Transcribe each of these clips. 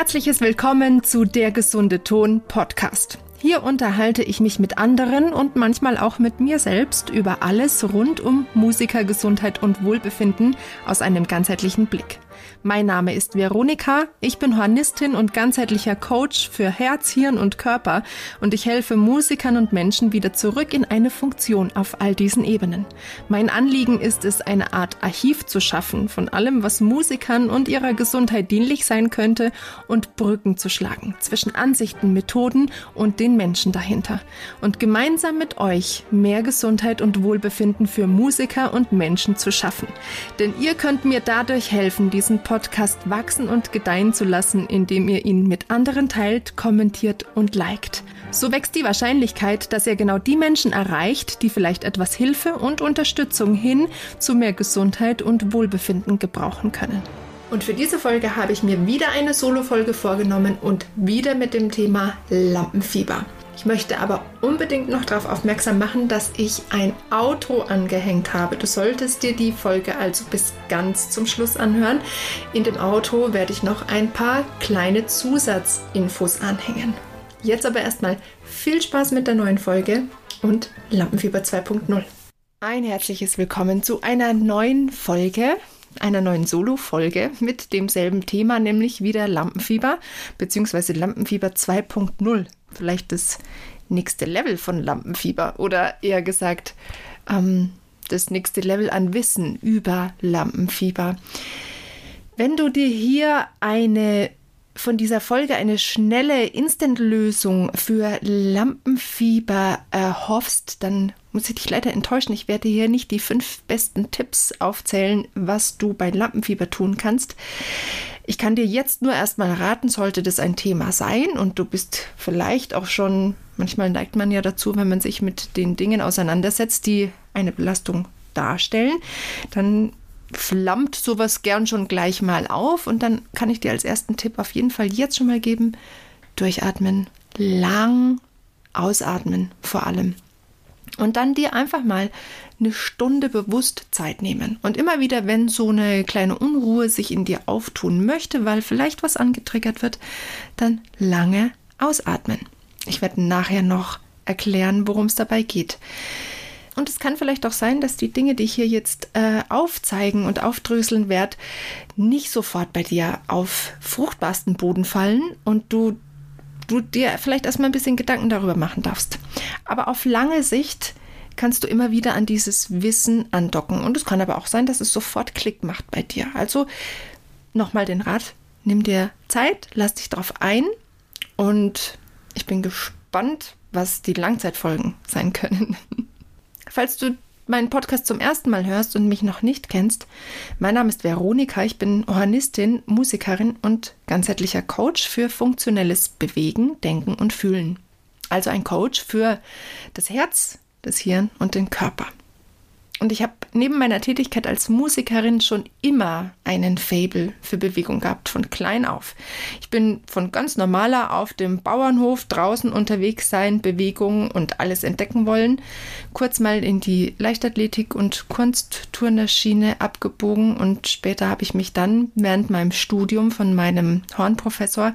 herzliches Willkommen zu Der gesunde Ton Podcast. Hier unterhalte ich mich mit anderen und manchmal auch mit mir selbst über alles rund um Musikergesundheit und Wohlbefinden aus einem ganzheitlichen Blick. Mein Name ist Veronika, ich bin Hornistin und ganzheitlicher Coach für Herz, Hirn und Körper und ich helfe Musikern und Menschen wieder zurück in eine Funktion auf all diesen Ebenen. Mein Anliegen ist es, eine Art Archiv zu schaffen von allem, was Musikern und ihrer Gesundheit dienlich sein könnte und Brücken zu schlagen zwischen Ansichten, Methoden und den Menschen dahinter. Und gemeinsam mit euch mehr Gesundheit und Wohlbefinden für Musiker und Menschen zu schaffen. Denn ihr könnt mir dadurch helfen, diesen Podcast wachsen und gedeihen zu lassen, indem ihr ihn mit anderen teilt, kommentiert und liked. So wächst die Wahrscheinlichkeit, dass ihr genau die Menschen erreicht, die vielleicht etwas Hilfe und Unterstützung hin zu mehr Gesundheit und Wohlbefinden gebrauchen können. Und für diese Folge habe ich mir wieder eine Solo-Folge vorgenommen und wieder mit dem Thema Lampenfieber. Ich möchte aber unbedingt noch darauf aufmerksam machen, dass ich ein Auto angehängt habe. Du solltest dir die Folge also bis ganz zum Schluss anhören. In dem Auto werde ich noch ein paar kleine Zusatzinfos anhängen. Jetzt aber erstmal viel Spaß mit der neuen Folge und Lampenfieber 2.0. Ein herzliches Willkommen zu einer neuen Folge einer neuen Solo-Folge mit demselben Thema, nämlich wieder Lampenfieber, beziehungsweise Lampenfieber 2.0. Vielleicht das nächste Level von Lampenfieber oder eher gesagt, ähm, das nächste Level an Wissen über Lampenfieber. Wenn du dir hier eine von dieser Folge eine schnelle Instant-Lösung für Lampenfieber erhoffst, dann muss ich dich leider enttäuschen. Ich werde hier nicht die fünf besten Tipps aufzählen, was du bei Lampenfieber tun kannst. Ich kann dir jetzt nur erstmal raten, sollte das ein Thema sein und du bist vielleicht auch schon, manchmal neigt man ja dazu, wenn man sich mit den Dingen auseinandersetzt, die eine Belastung darstellen, dann flammt sowas gern schon gleich mal auf und dann kann ich dir als ersten Tipp auf jeden Fall jetzt schon mal geben, durchatmen, lang ausatmen vor allem. Und dann dir einfach mal eine Stunde bewusst Zeit nehmen. Und immer wieder, wenn so eine kleine Unruhe sich in dir auftun möchte, weil vielleicht was angetriggert wird, dann lange ausatmen. Ich werde nachher noch erklären, worum es dabei geht. Und es kann vielleicht auch sein, dass die Dinge, die ich hier jetzt äh, aufzeigen und aufdröseln werde, nicht sofort bei dir auf fruchtbarsten Boden fallen und du, du dir vielleicht erstmal ein bisschen Gedanken darüber machen darfst. Aber auf lange Sicht kannst du immer wieder an dieses Wissen andocken. Und es kann aber auch sein, dass es sofort Klick macht bei dir. Also nochmal den Rat, nimm dir Zeit, lass dich darauf ein und ich bin gespannt, was die Langzeitfolgen sein können. Falls du meinen Podcast zum ersten Mal hörst und mich noch nicht kennst, mein Name ist Veronika, ich bin Organistin, Musikerin und ganzheitlicher Coach für funktionelles Bewegen, Denken und Fühlen. Also ein Coach für das Herz, das Hirn und den Körper. Und ich habe neben meiner Tätigkeit als Musikerin schon immer einen Fable für Bewegung gehabt, von klein auf. Ich bin von ganz normaler auf dem Bauernhof draußen unterwegs sein, Bewegung und alles entdecken wollen, kurz mal in die Leichtathletik und Kunstturnerschiene abgebogen und später habe ich mich dann während meinem Studium von meinem Hornprofessor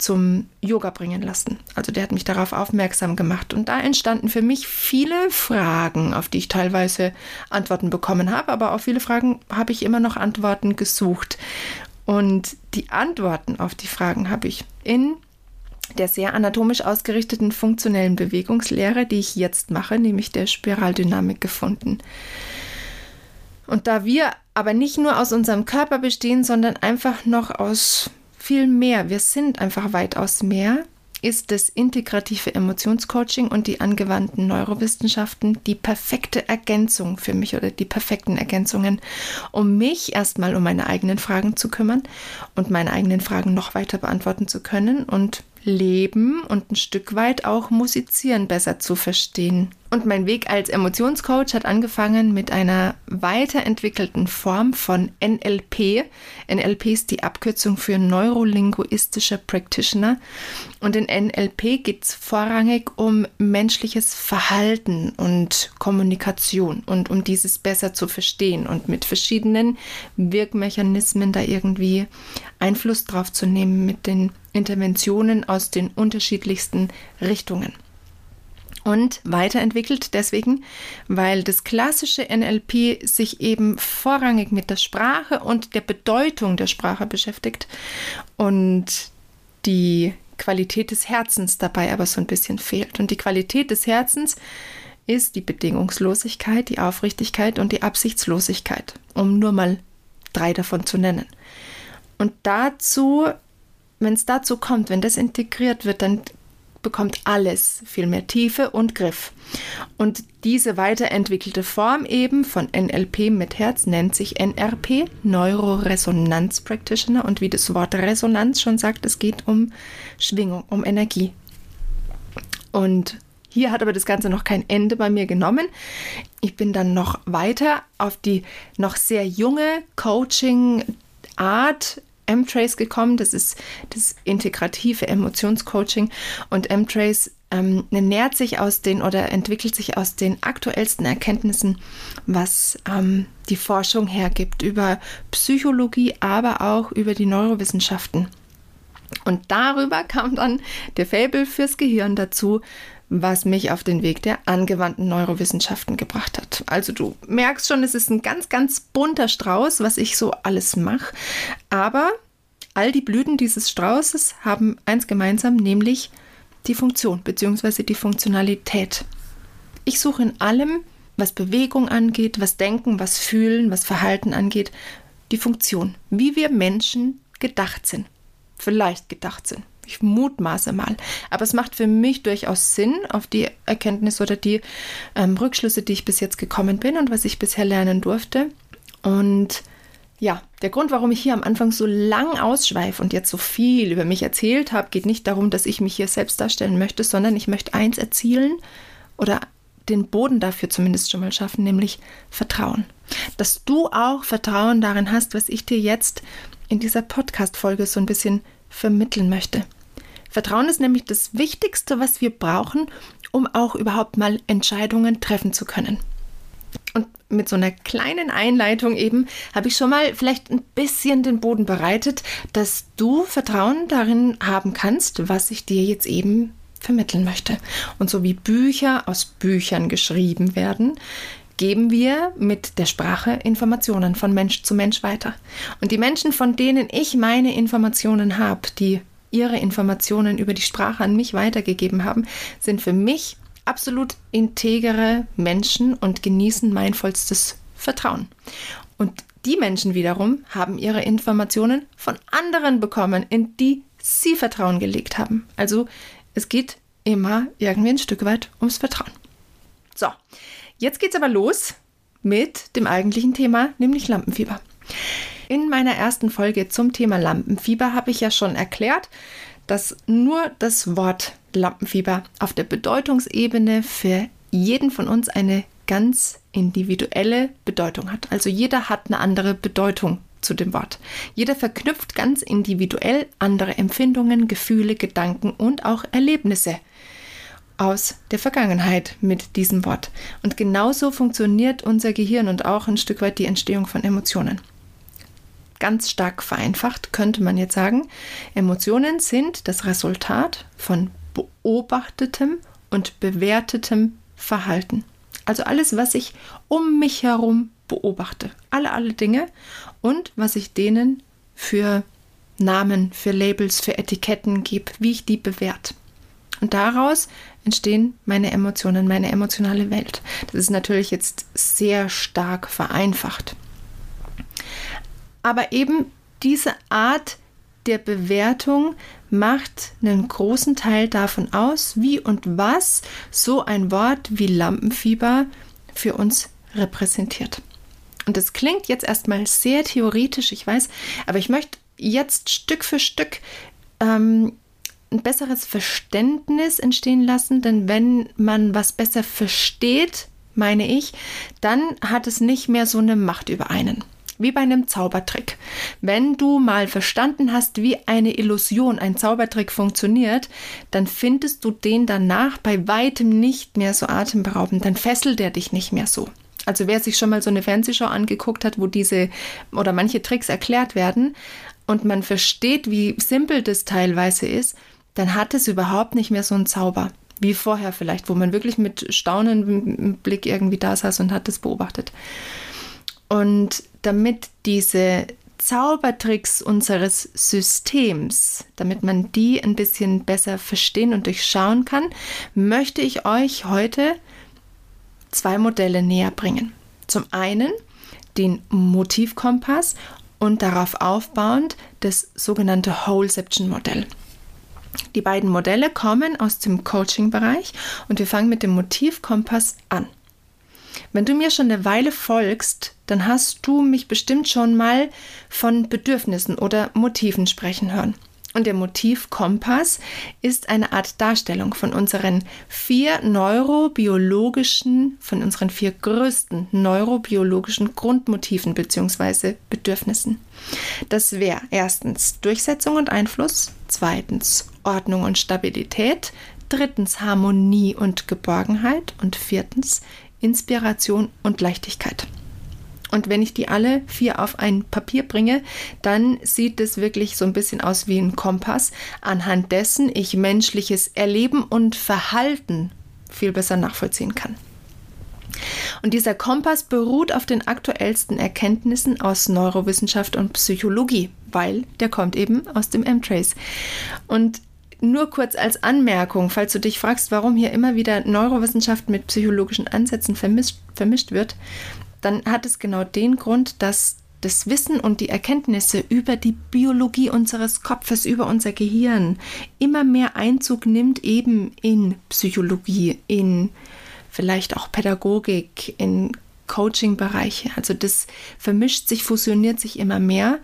zum Yoga bringen lassen. Also der hat mich darauf aufmerksam gemacht. Und da entstanden für mich viele Fragen, auf die ich teilweise Antworten bekommen habe, aber auf viele Fragen habe ich immer noch Antworten gesucht. Und die Antworten auf die Fragen habe ich in der sehr anatomisch ausgerichteten funktionellen Bewegungslehre, die ich jetzt mache, nämlich der Spiraldynamik gefunden. Und da wir aber nicht nur aus unserem Körper bestehen, sondern einfach noch aus viel mehr, wir sind einfach weitaus mehr, ist das integrative Emotionscoaching und die angewandten Neurowissenschaften die perfekte Ergänzung für mich oder die perfekten Ergänzungen, um mich erstmal um meine eigenen Fragen zu kümmern und meine eigenen Fragen noch weiter beantworten zu können und Leben und ein Stück weit auch Musizieren besser zu verstehen Und mein Weg als Emotionscoach hat angefangen mit einer weiterentwickelten Form von NLP. NLP ist die Abkürzung für Neurolinguistischer Practitioner. Und in NLP geht es vorrangig um menschliches Verhalten und Kommunikation und um dieses besser zu verstehen und mit verschiedenen Wirkmechanismen da irgendwie Einfluss drauf zu nehmen mit den Interventionen aus den unterschiedlichsten Richtungen und weiterentwickelt deswegen, weil das klassische NLP sich eben vorrangig mit der Sprache und der Bedeutung der Sprache beschäftigt und die Qualität des Herzens dabei aber so ein bisschen fehlt. Und die Qualität des Herzens ist die Bedingungslosigkeit, die Aufrichtigkeit und die Absichtslosigkeit, um nur mal drei davon zu nennen. Und dazu, wenn es dazu kommt, wenn das integriert wird, dann bekommt alles viel mehr Tiefe und Griff. Und diese weiterentwickelte Form eben von NLP mit Herz nennt sich NRP, Neuroresonanz Practitioner. Und wie das Wort Resonanz schon sagt, es geht um Schwingung, um Energie. Und hier hat aber das Ganze noch kein Ende bei mir genommen. Ich bin dann noch weiter auf die noch sehr junge Coaching-Art M-Trace gekommen. Das ist das integrative Emotionscoaching. Und M-Trace ähm, nährt sich aus den oder entwickelt sich aus den aktuellsten Erkenntnissen, was ähm, die Forschung hergibt über Psychologie, aber auch über die Neurowissenschaften. Und darüber kam dann der Fabel fürs Gehirn dazu, was mich auf den Weg der angewandten Neurowissenschaften gebracht hat. Also du merkst schon, es ist ein ganz, ganz bunter Strauß, was ich so alles mache. Aber all die Blüten dieses Straußes haben eins gemeinsam, nämlich die Funktion bzw. die Funktionalität. Ich suche in allem, was Bewegung angeht, was Denken, was Fühlen, was Verhalten angeht, die Funktion, wie wir Menschen gedacht sind. Vielleicht gedacht sind. Ich mutmaße mal. Aber es macht für mich durchaus Sinn auf die Erkenntnis oder die ähm, Rückschlüsse, die ich bis jetzt gekommen bin und was ich bisher lernen durfte. Und ja, der Grund, warum ich hier am Anfang so lang ausschweife und jetzt so viel über mich erzählt habe, geht nicht darum, dass ich mich hier selbst darstellen möchte, sondern ich möchte eins erzielen oder den Boden dafür zumindest schon mal schaffen, nämlich Vertrauen. Dass du auch Vertrauen darin hast, was ich dir jetzt in dieser Podcast-Folge so ein bisschen vermitteln möchte. Vertrauen ist nämlich das Wichtigste, was wir brauchen, um auch überhaupt mal Entscheidungen treffen zu können. Und mit so einer kleinen Einleitung eben habe ich schon mal vielleicht ein bisschen den Boden bereitet, dass du Vertrauen darin haben kannst, was ich dir jetzt eben vermitteln möchte. Und so wie Bücher aus Büchern geschrieben werden, geben wir mit der Sprache Informationen von Mensch zu Mensch weiter. Und die Menschen, von denen ich meine Informationen habe, die ihre Informationen über die Sprache an mich weitergegeben haben, sind für mich absolut integere Menschen und genießen mein vollstes Vertrauen. Und die Menschen wiederum haben ihre Informationen von anderen bekommen, in die sie Vertrauen gelegt haben. Also es geht immer irgendwie ein Stück weit ums Vertrauen. So, jetzt geht's aber los mit dem eigentlichen Thema, nämlich Lampenfieber. In meiner ersten Folge zum Thema Lampenfieber habe ich ja schon erklärt, dass nur das Wort Lampenfieber auf der Bedeutungsebene für jeden von uns eine ganz individuelle Bedeutung hat. Also jeder hat eine andere Bedeutung zu dem Wort. Jeder verknüpft ganz individuell andere Empfindungen, Gefühle, Gedanken und auch Erlebnisse aus der Vergangenheit mit diesem Wort. Und genauso funktioniert unser Gehirn und auch ein Stück weit die Entstehung von Emotionen. Ganz stark vereinfacht könnte man jetzt sagen, Emotionen sind das Resultat von beobachtetem und bewertetem Verhalten. Also alles, was ich um mich herum beobachte. Alle, alle Dinge und was ich denen für Namen, für Labels, für Etiketten gebe, wie ich die bewerte. Und daraus entstehen meine Emotionen, meine emotionale Welt. Das ist natürlich jetzt sehr stark vereinfacht. Aber eben diese Art der Bewertung macht einen großen Teil davon aus, wie und was so ein Wort wie Lampenfieber für uns repräsentiert. Und das klingt jetzt erstmal sehr theoretisch, ich weiß, aber ich möchte jetzt Stück für Stück ähm, ein besseres Verständnis entstehen lassen, denn wenn man was besser versteht, meine ich, dann hat es nicht mehr so eine Macht über einen. Wie bei einem Zaubertrick. Wenn du mal verstanden hast, wie eine Illusion, ein Zaubertrick funktioniert, dann findest du den danach bei weitem nicht mehr so atemberaubend, dann fesselt er dich nicht mehr so. Also wer sich schon mal so eine Fernsehshow angeguckt hat, wo diese oder manche Tricks erklärt werden und man versteht, wie simpel das teilweise ist, dann hat es überhaupt nicht mehr so einen Zauber wie vorher vielleicht, wo man wirklich mit staunendem Blick irgendwie da saß und hat das beobachtet. Und damit diese Zaubertricks unseres Systems, damit man die ein bisschen besser verstehen und durchschauen kann, möchte ich euch heute zwei Modelle näher bringen. Zum einen den Motivkompass und darauf aufbauend das sogenannte Wholeception-Modell. Die beiden Modelle kommen aus dem Coaching-Bereich und wir fangen mit dem Motivkompass an. Wenn du mir schon eine Weile folgst, dann hast du mich bestimmt schon mal von Bedürfnissen oder Motiven sprechen hören. Und der Motivkompass ist eine Art Darstellung von unseren vier neurobiologischen, von unseren vier größten neurobiologischen Grundmotiven bzw. Bedürfnissen. Das wäre erstens Durchsetzung und Einfluss, zweitens Ordnung und Stabilität, drittens Harmonie und Geborgenheit und viertens Inspiration und Leichtigkeit. Und wenn ich die alle vier auf ein Papier bringe, dann sieht es wirklich so ein bisschen aus wie ein Kompass, anhand dessen ich menschliches Erleben und Verhalten viel besser nachvollziehen kann. Und dieser Kompass beruht auf den aktuellsten Erkenntnissen aus Neurowissenschaft und Psychologie, weil der kommt eben aus dem M-Trace. Und nur kurz als Anmerkung, falls du dich fragst, warum hier immer wieder Neurowissenschaft mit psychologischen Ansätzen vermischt, vermischt wird, dann hat es genau den Grund, dass das Wissen und die Erkenntnisse über die Biologie unseres Kopfes, über unser Gehirn immer mehr Einzug nimmt eben in Psychologie, in vielleicht auch Pädagogik, in Coaching-Bereiche. Also das vermischt sich, fusioniert sich immer mehr.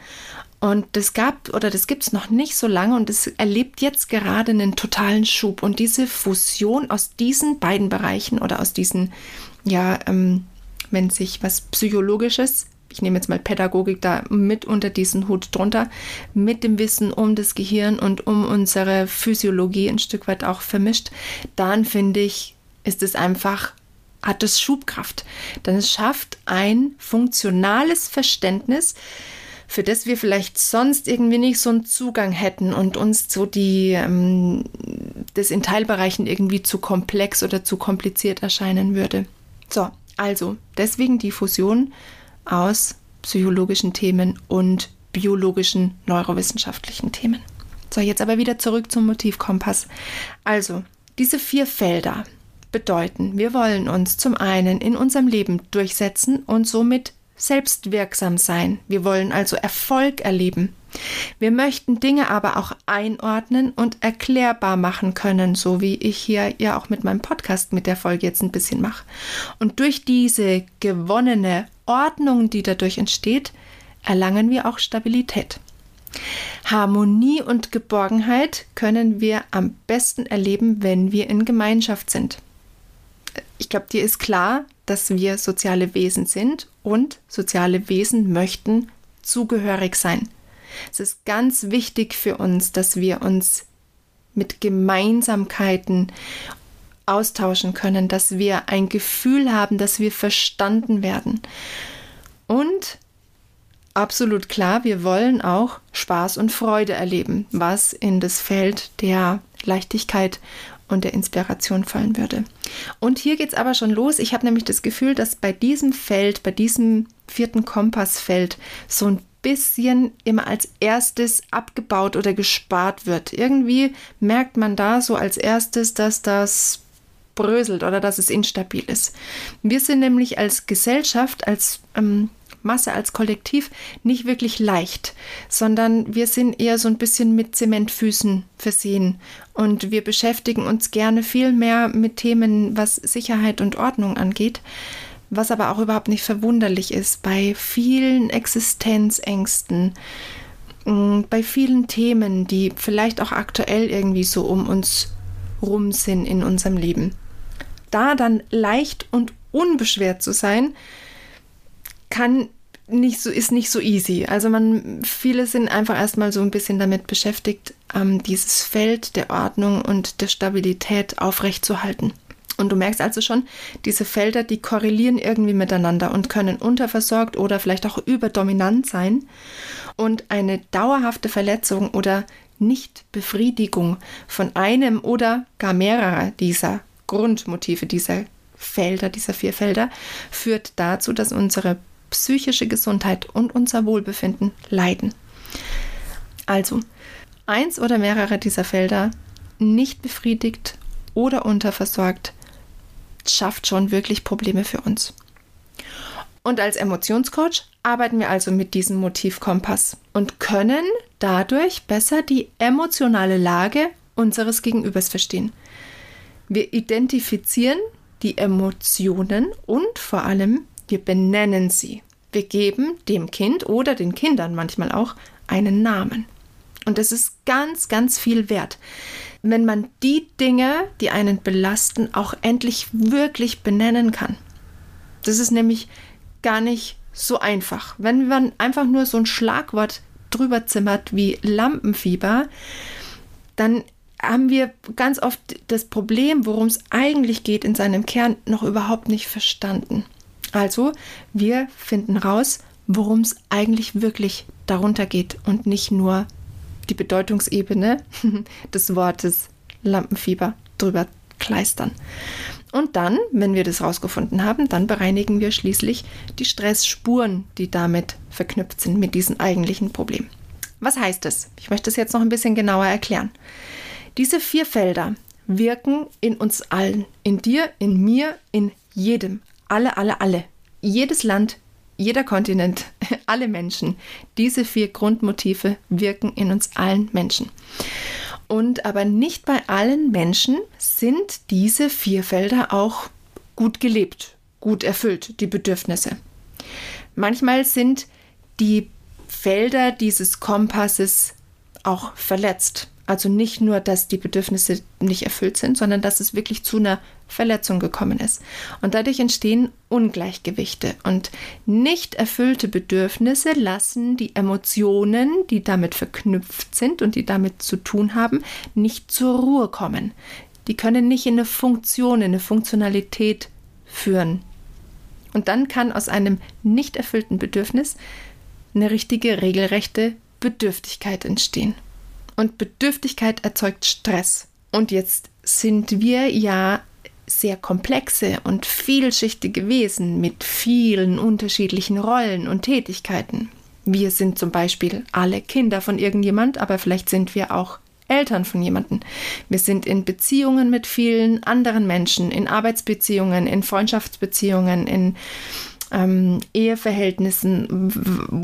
Und das gab oder das gibt es noch nicht so lange und es erlebt jetzt gerade einen totalen Schub. Und diese Fusion aus diesen beiden Bereichen oder aus diesen, ja, ähm, wenn sich was Psychologisches, ich nehme jetzt mal Pädagogik da mit unter diesen Hut drunter, mit dem Wissen um das Gehirn und um unsere Physiologie ein Stück weit auch vermischt, dann finde ich, ist es einfach hat es Schubkraft. Denn es schafft ein funktionales Verständnis, für das wir vielleicht sonst irgendwie nicht so einen Zugang hätten und uns so die ähm, das in Teilbereichen irgendwie zu komplex oder zu kompliziert erscheinen würde. So, also, deswegen die Fusion aus psychologischen Themen und biologischen neurowissenschaftlichen Themen. So, jetzt aber wieder zurück zum Motivkompass. Also, diese vier Felder bedeuten, wir wollen uns zum einen in unserem Leben durchsetzen und somit selbstwirksam sein. Wir wollen also Erfolg erleben. Wir möchten Dinge aber auch einordnen und erklärbar machen können, so wie ich hier ja auch mit meinem Podcast mit der Folge jetzt ein bisschen mache. Und durch diese gewonnene Ordnung, die dadurch entsteht, erlangen wir auch Stabilität. Harmonie und Geborgenheit können wir am besten erleben, wenn wir in Gemeinschaft sind. Ich glaube, dir ist klar, dass wir soziale Wesen sind und soziale Wesen möchten zugehörig sein. Es ist ganz wichtig für uns, dass wir uns mit Gemeinsamkeiten austauschen können, dass wir ein Gefühl haben, dass wir verstanden werden. Und absolut klar, wir wollen auch Spaß und Freude erleben, was in das Feld der Leichtigkeit und der Inspiration fallen würde. Und hier geht es aber schon los. Ich habe nämlich das Gefühl, dass bei diesem Feld, bei diesem vierten Kompassfeld, so ein bisschen immer als erstes abgebaut oder gespart wird. Irgendwie merkt man da so als erstes, dass das bröselt oder dass es instabil ist. Wir sind nämlich als Gesellschaft, als ähm, Masse, als Kollektiv nicht wirklich leicht, sondern wir sind eher so ein bisschen mit Zementfüßen versehen und wir beschäftigen uns gerne viel mehr mit Themen, was Sicherheit und Ordnung angeht, was aber auch überhaupt nicht verwunderlich ist bei vielen Existenzängsten, mm, bei vielen Themen, die vielleicht auch aktuell irgendwie so um uns rum sind in unserem Leben. Da dann leicht und unbeschwert zu sein, kann nicht so, ist nicht so easy. Also man, viele sind einfach erstmal so ein bisschen damit beschäftigt, ähm, dieses Feld der Ordnung und der Stabilität aufrechtzuerhalten. Und du merkst also schon, diese Felder, die korrelieren irgendwie miteinander und können unterversorgt oder vielleicht auch überdominant sein. Und eine dauerhafte Verletzung oder Nichtbefriedigung von einem oder gar mehrerer dieser Grundmotive, dieser Felder, dieser vier Felder, führt dazu, dass unsere psychische Gesundheit und unser Wohlbefinden leiden. Also, eins oder mehrere dieser Felder nicht befriedigt oder unterversorgt, schafft schon wirklich Probleme für uns. Und als Emotionscoach arbeiten wir also mit diesem Motivkompass und können dadurch besser die emotionale Lage unseres Gegenübers verstehen. Wir identifizieren die Emotionen und vor allem wir benennen sie. Wir geben dem Kind oder den Kindern manchmal auch einen Namen. Und das ist ganz, ganz viel wert. Wenn man die Dinge, die einen belasten, auch endlich wirklich benennen kann. Das ist nämlich gar nicht so einfach. Wenn man einfach nur so ein Schlagwort drüber zimmert wie Lampenfieber, dann haben wir ganz oft das Problem, worum es eigentlich geht, in seinem Kern noch überhaupt nicht verstanden. Also, wir finden raus, worum es eigentlich wirklich darunter geht und nicht nur die Bedeutungsebene des Wortes Lampenfieber drüber kleistern. Und dann, wenn wir das rausgefunden haben, dann bereinigen wir schließlich die Stressspuren, die damit verknüpft sind mit diesem eigentlichen Problem. Was heißt das? Ich möchte es jetzt noch ein bisschen genauer erklären. Diese vier Felder wirken in uns allen, in dir, in mir, in jedem, alle, alle, alle. Jedes Land, jeder Kontinent, alle Menschen. Diese vier Grundmotive wirken in uns allen Menschen. Und aber nicht bei allen Menschen sind diese vier Felder auch gut gelebt, gut erfüllt, die Bedürfnisse. Manchmal sind die Felder dieses Kompasses auch verletzt. Also nicht nur, dass die Bedürfnisse nicht erfüllt sind, sondern dass es wirklich zu einer Verletzung gekommen ist. Und dadurch entstehen Ungleichgewichte. Und nicht erfüllte Bedürfnisse lassen die Emotionen, die damit verknüpft sind und die damit zu tun haben, nicht zur Ruhe kommen. Die können nicht in eine Funktion, in eine Funktionalität führen. Und dann kann aus einem nicht erfüllten Bedürfnis eine richtige, regelrechte Bedürftigkeit entstehen. Und Bedürftigkeit erzeugt Stress. Und jetzt sind wir ja sehr komplexe und vielschichtige Wesen mit vielen unterschiedlichen Rollen und Tätigkeiten. Wir sind zum Beispiel alle Kinder von irgendjemand, aber vielleicht sind wir auch Eltern von jemandem. Wir sind in Beziehungen mit vielen anderen Menschen, in Arbeitsbeziehungen, in Freundschaftsbeziehungen, in ähm, Eheverhältnissen,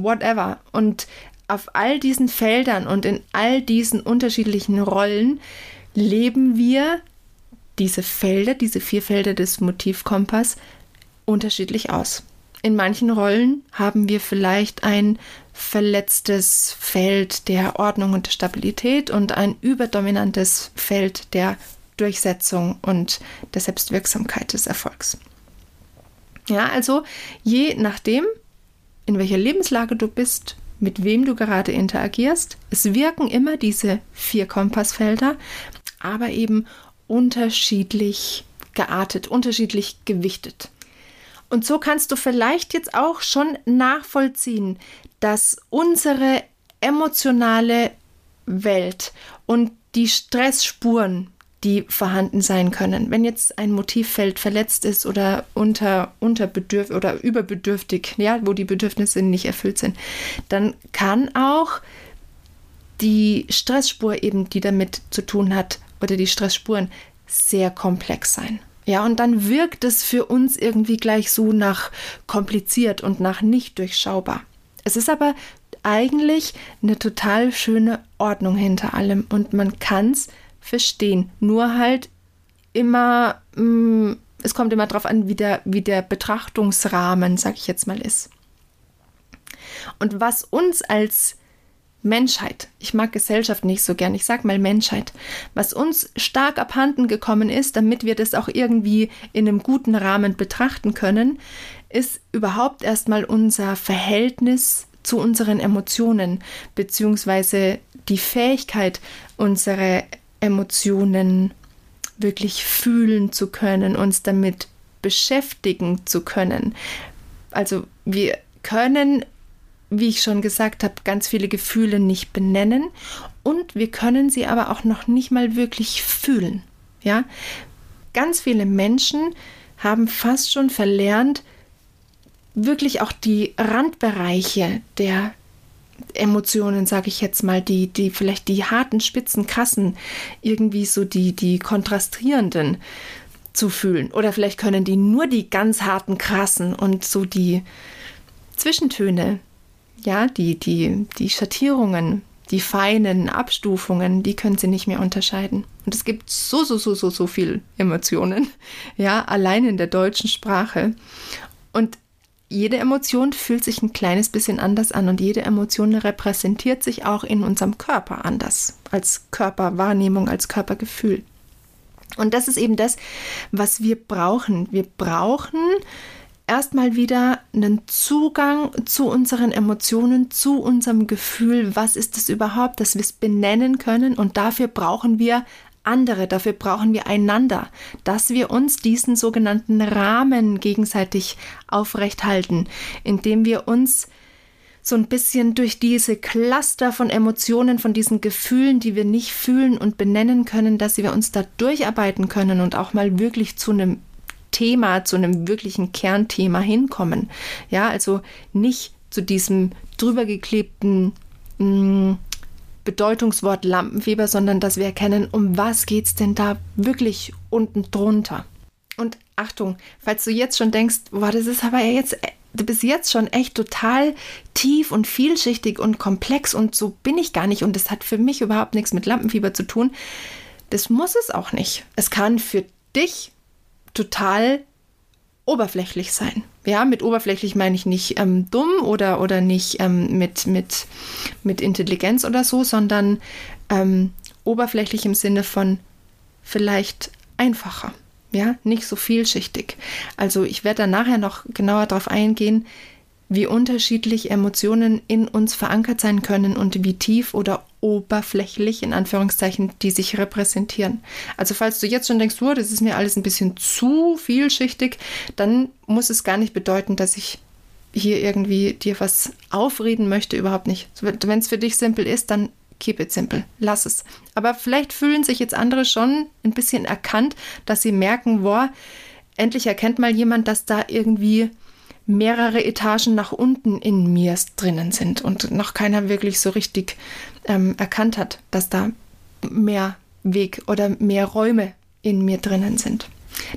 whatever. Und auf all diesen Feldern und in all diesen unterschiedlichen Rollen leben wir diese Felder, diese vier Felder des Motivkompass unterschiedlich aus. In manchen Rollen haben wir vielleicht ein verletztes Feld der Ordnung und der Stabilität und ein überdominantes Feld der Durchsetzung und der Selbstwirksamkeit des Erfolgs. Ja, also je nachdem, in welcher Lebenslage du bist, mit wem du gerade interagierst. Es wirken immer diese vier Kompassfelder, aber eben unterschiedlich geartet, unterschiedlich gewichtet. Und so kannst du vielleicht jetzt auch schon nachvollziehen, dass unsere emotionale Welt und die Stressspuren, die vorhanden sein können. Wenn jetzt ein Motivfeld verletzt ist oder unter, unterbedürf oder überbedürftig, ja, wo die Bedürfnisse nicht erfüllt sind, dann kann auch die Stressspur eben, die damit zu tun hat, oder die Stressspuren sehr komplex sein. Ja, und dann wirkt es für uns irgendwie gleich so nach kompliziert und nach nicht durchschaubar. Es ist aber eigentlich eine total schöne Ordnung hinter allem und man kann es verstehen. Nur halt immer, mh, mm, es kommt immer darauf an, wie der, wie der Betrachtungsrahmen, sag ich jetzt mal, ist. Und was uns als Menschheit, ich mag Gesellschaft nicht so gern, ich sag mal Menschheit, was uns stark abhanden gekommen ist, damit wir das auch irgendwie in einem guten Rahmen betrachten können, ist überhaupt erstmal unser Verhältnis zu unseren Emotionen, beziehungsweise die Fähigkeit, unsere Emotionen wirklich fühlen zu können, uns damit beschäftigen zu können. Also wir können wie ich schon gesagt habe, ganz viele Gefühle nicht benennen und wir können sie aber auch noch nicht mal wirklich fühlen. Ja, ganz viele Menschen haben fast schon verlernt, wirklich auch die Randbereiche der Emotionen, sage ich jetzt mal, die, die vielleicht die harten, spitzen, krassen, irgendwie so die, die kontrastierenden zu fühlen. Oder vielleicht können die nur die ganz harten, krassen und so die Zwischentöne ja, die, die, die Schattierungen, die feinen Abstufungen, die können sie nicht mehr unterscheiden. Und es gibt so, so, so, so, so viel Emotionen, ja, allein in der deutschen Sprache. Und jede Emotion fühlt sich ein kleines bisschen anders an und jede Emotion repräsentiert sich auch in unserem Körper anders, als Körperwahrnehmung, als Körpergefühl. Und das ist eben das, was wir brauchen. Wir brauchen erstmal wieder einen Zugang zu unseren Emotionen, zu unserem Gefühl. Was ist es überhaupt, dass wir es benennen können? Und dafür brauchen wir andere, dafür brauchen wir einander, dass wir uns diesen sogenannten Rahmen gegenseitig aufrechthalten, indem wir uns so ein bisschen durch diese Cluster von Emotionen, von diesen Gefühlen, die wir nicht fühlen und benennen können, dass wir uns da durcharbeiten können und auch mal wirklich zu einem Thema, zu einem wirklichen Kernthema hinkommen. Ja, also nicht zu diesem drüber geklebten mh, mm, Bedeutungswort Lampenfieber, sondern dass wir erkennen, um was geht es denn da wirklich unten drunter. Und Achtung, falls du jetzt schon denkst, boah, das ist aber jetzt du bist jetzt schon echt total tief und vielschichtig und komplex und so bin ich gar nicht und das hat für mich überhaupt nichts mit Lampenfieber zu tun. Das muss es auch nicht. Es kann für dich total oberflächlich sein. Ja, mit oberflächlich meine ich nicht ähm, dumm oder, oder nicht ähm, mit, mit, mit Intelligenz oder so, sondern ähm, oberflächlich im Sinne von vielleicht einfacher. Ja, nicht so vielschichtig. Also ich werde da nachher noch genauer darauf eingehen, wie unterschiedlich Emotionen in uns verankert sein können und wie tief oder oberflächlich, in Anführungszeichen, die sich repräsentieren. Also falls du jetzt schon denkst, oh, das ist mir alles ein bisschen zu vielschichtig, dann muss es gar nicht bedeuten, dass ich hier irgendwie dir was aufreden möchte, überhaupt nicht. Wenn es für dich simpel ist, dann keep it simple, lass es. Aber vielleicht fühlen sich jetzt andere schon ein bisschen erkannt, dass sie merken, boah, endlich erkennt mal jemand, dass da irgendwie mehrere Etagen nach unten in mir drinnen sind und noch keiner wirklich so richtig ähm, erkannt hat, dass da mehr Weg oder mehr Räume in mir drinnen sind.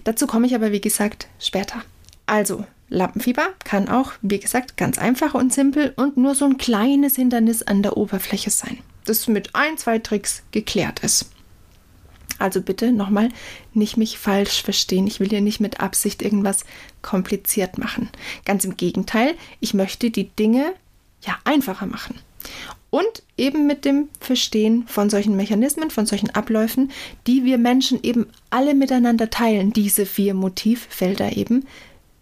Dazu komme ich aber, wie gesagt, später. Also, Lampenfieber kann auch, wie gesagt, ganz einfach und simpel und nur so ein kleines Hindernis an der Oberfläche sein, das mit ein, zwei Tricks geklärt ist. Also bitte nochmal nicht mich falsch verstehen. Ich will hier nicht mit Absicht irgendwas kompliziert machen. Ganz im Gegenteil, ich möchte die Dinge ja einfacher machen. Und eben mit dem Verstehen von solchen Mechanismen, von solchen Abläufen, die wir Menschen eben alle miteinander teilen, diese vier Motivfelder eben,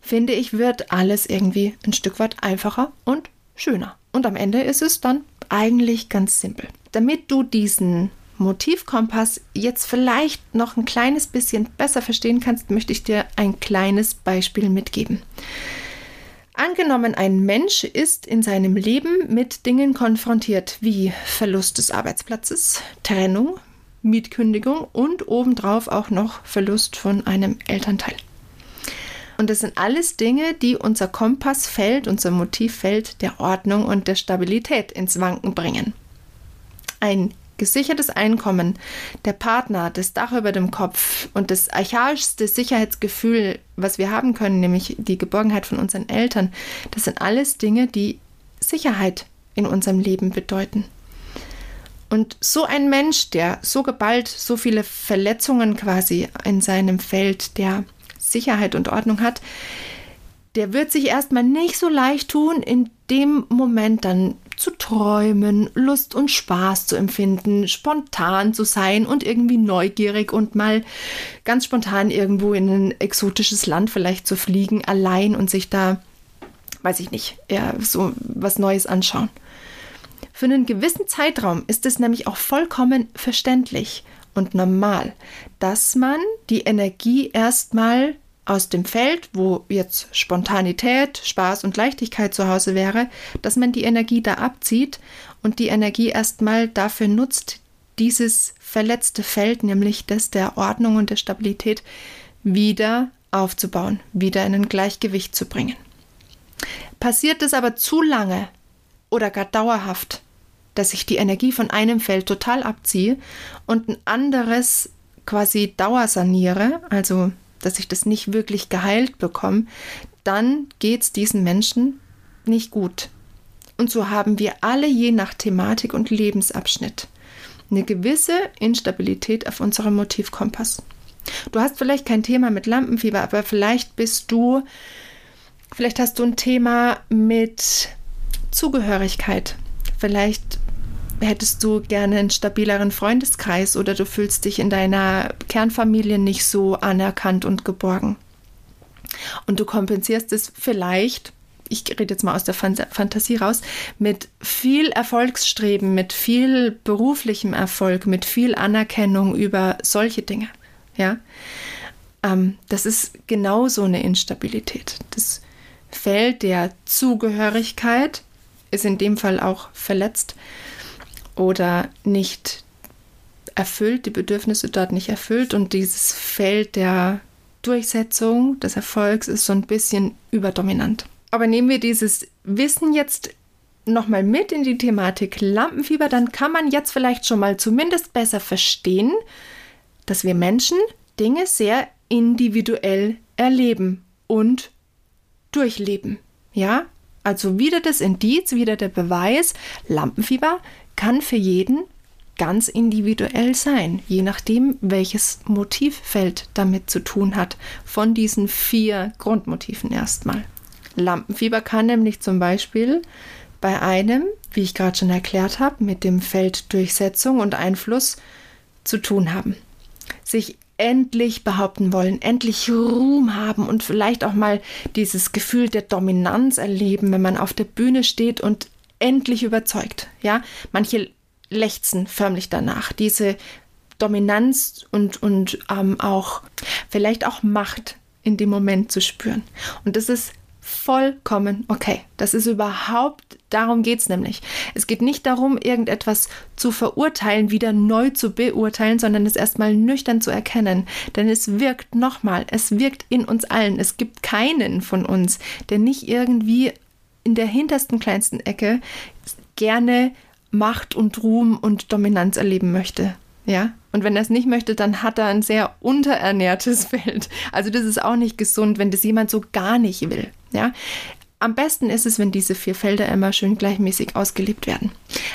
finde ich, wird alles irgendwie ein Stück weit einfacher und schöner. Und am Ende ist es dann eigentlich ganz simpel. Damit du diesen Motivkompass jetzt vielleicht noch ein kleines bisschen besser verstehen kannst, möchte ich dir ein kleines Beispiel mitgeben. Angenommen, ein Mensch ist in seinem Leben mit Dingen konfrontiert wie Verlust des Arbeitsplatzes, Trennung, Mietkündigung und obendrauf auch noch Verlust von einem Elternteil. Und das sind alles Dinge, die unser Kompassfeld, unser Motivfeld der Ordnung und der Stabilität ins Wanken bringen. Ein gesichertes Einkommen, der Partner, das Dach über dem Kopf und das archaischste Sicherheitsgefühl, was wir haben können, nämlich die Geborgenheit von unseren Eltern, das sind alles Dinge, die Sicherheit in unserem Leben bedeuten. Und so ein Mensch, der so geballt so viele Verletzungen quasi in seinem Feld der Sicherheit und Ordnung hat, der wird sich erstmal nicht so leicht tun, in dem Moment dann zu träumen, Lust und Spaß zu empfinden, spontan zu sein und irgendwie neugierig und mal ganz spontan irgendwo in ein exotisches Land vielleicht zu fliegen, allein und sich da, weiß ich nicht, eher so was Neues anschauen. Für einen gewissen Zeitraum ist es nämlich auch vollkommen verständlich und normal, dass man die Energie erstmal aus dem Feld, wo jetzt Spontanität, Spaß und Leichtigkeit zu Hause wäre, dass man die Energie da abzieht und die Energie erstmal dafür nutzt, dieses verletzte Feld, nämlich das der Ordnung und der Stabilität, wieder aufzubauen, wieder in ein Gleichgewicht zu bringen. Passiert es aber zu lange oder gar dauerhaft, dass ich die Energie von einem Feld total abziehe und ein anderes quasi dauersaniere, also dass ich das nicht wirklich geheilt bekomme, dann geht es diesen Menschen nicht gut. Und so haben wir alle je nach Thematik und Lebensabschnitt eine gewisse Instabilität auf unserem Motivkompass. Du hast vielleicht kein Thema mit Lampenfieber, aber vielleicht bist du, vielleicht hast du ein Thema mit Zugehörigkeit. Vielleicht hättest du gerne einen stabileren Freundeskreis oder du fühlst dich in deiner Kernfamilie nicht so anerkannt und geborgen. Und du kompensierst es vielleicht, ich rede jetzt mal aus der Fantasie raus, mit viel Erfolgsstreben, mit viel beruflichem Erfolg, mit viel Anerkennung über solche Dinge. Ja, ähm, das ist genau so eine Instabilität. Das Feld der Zugehörigkeit ist in dem Fall auch verletzt oder nicht erfüllt, die Bedürfnisse dort nicht erfüllt und dieses Feld der Durchsetzung, des Erfolgs ist so ein bisschen überdominant. Aber nehmen wir dieses Wissen jetzt nochmal mit in die Thematik Lampenfieber, dann kann man jetzt vielleicht schon mal zumindest besser verstehen, dass wir Menschen Dinge sehr individuell erleben und durchleben. Ja, also wieder das Indiz, wieder der Beweis, Lampenfieber kann für jeden ganz individuell sein, je nachdem, welches Motivfeld damit zu tun hat, von diesen vier Grundmotiven erstmal. Lampenfieber kann nämlich zum Beispiel bei einem, wie ich gerade schon erklärt habe, mit dem Feld Durchsetzung und Einfluss zu tun haben. Sich endlich behaupten wollen, endlich Ruhm haben und vielleicht auch mal dieses Gefühl der Dominanz erleben, wenn man auf der Bühne steht und endlich überzeugt. Ja, manche lechzen förmlich danach, diese Dominanz und, und ähm, auch vielleicht auch Macht in dem Moment zu spüren. Und das ist vollkommen okay. Das ist überhaupt, darum geht es nämlich. Es geht nicht darum, irgendetwas zu verurteilen, wieder neu zu beurteilen, sondern es erstmal nüchtern zu erkennen. Denn es wirkt nochmal, es wirkt in uns allen. Es gibt keinen von uns, der nicht irgendwie in der hintersten kleinsten Ecke gerne Macht und Ruhm und Dominanz erleben möchte. Ja, und wenn er es nicht möchte, dann hat er ein sehr unterernährtes Feld. Also das ist auch nicht gesund, wenn das jemand so gar nicht will. Ja, am besten ist es, wenn diese vier Felder immer schön gleichmäßig ausgelebt werden.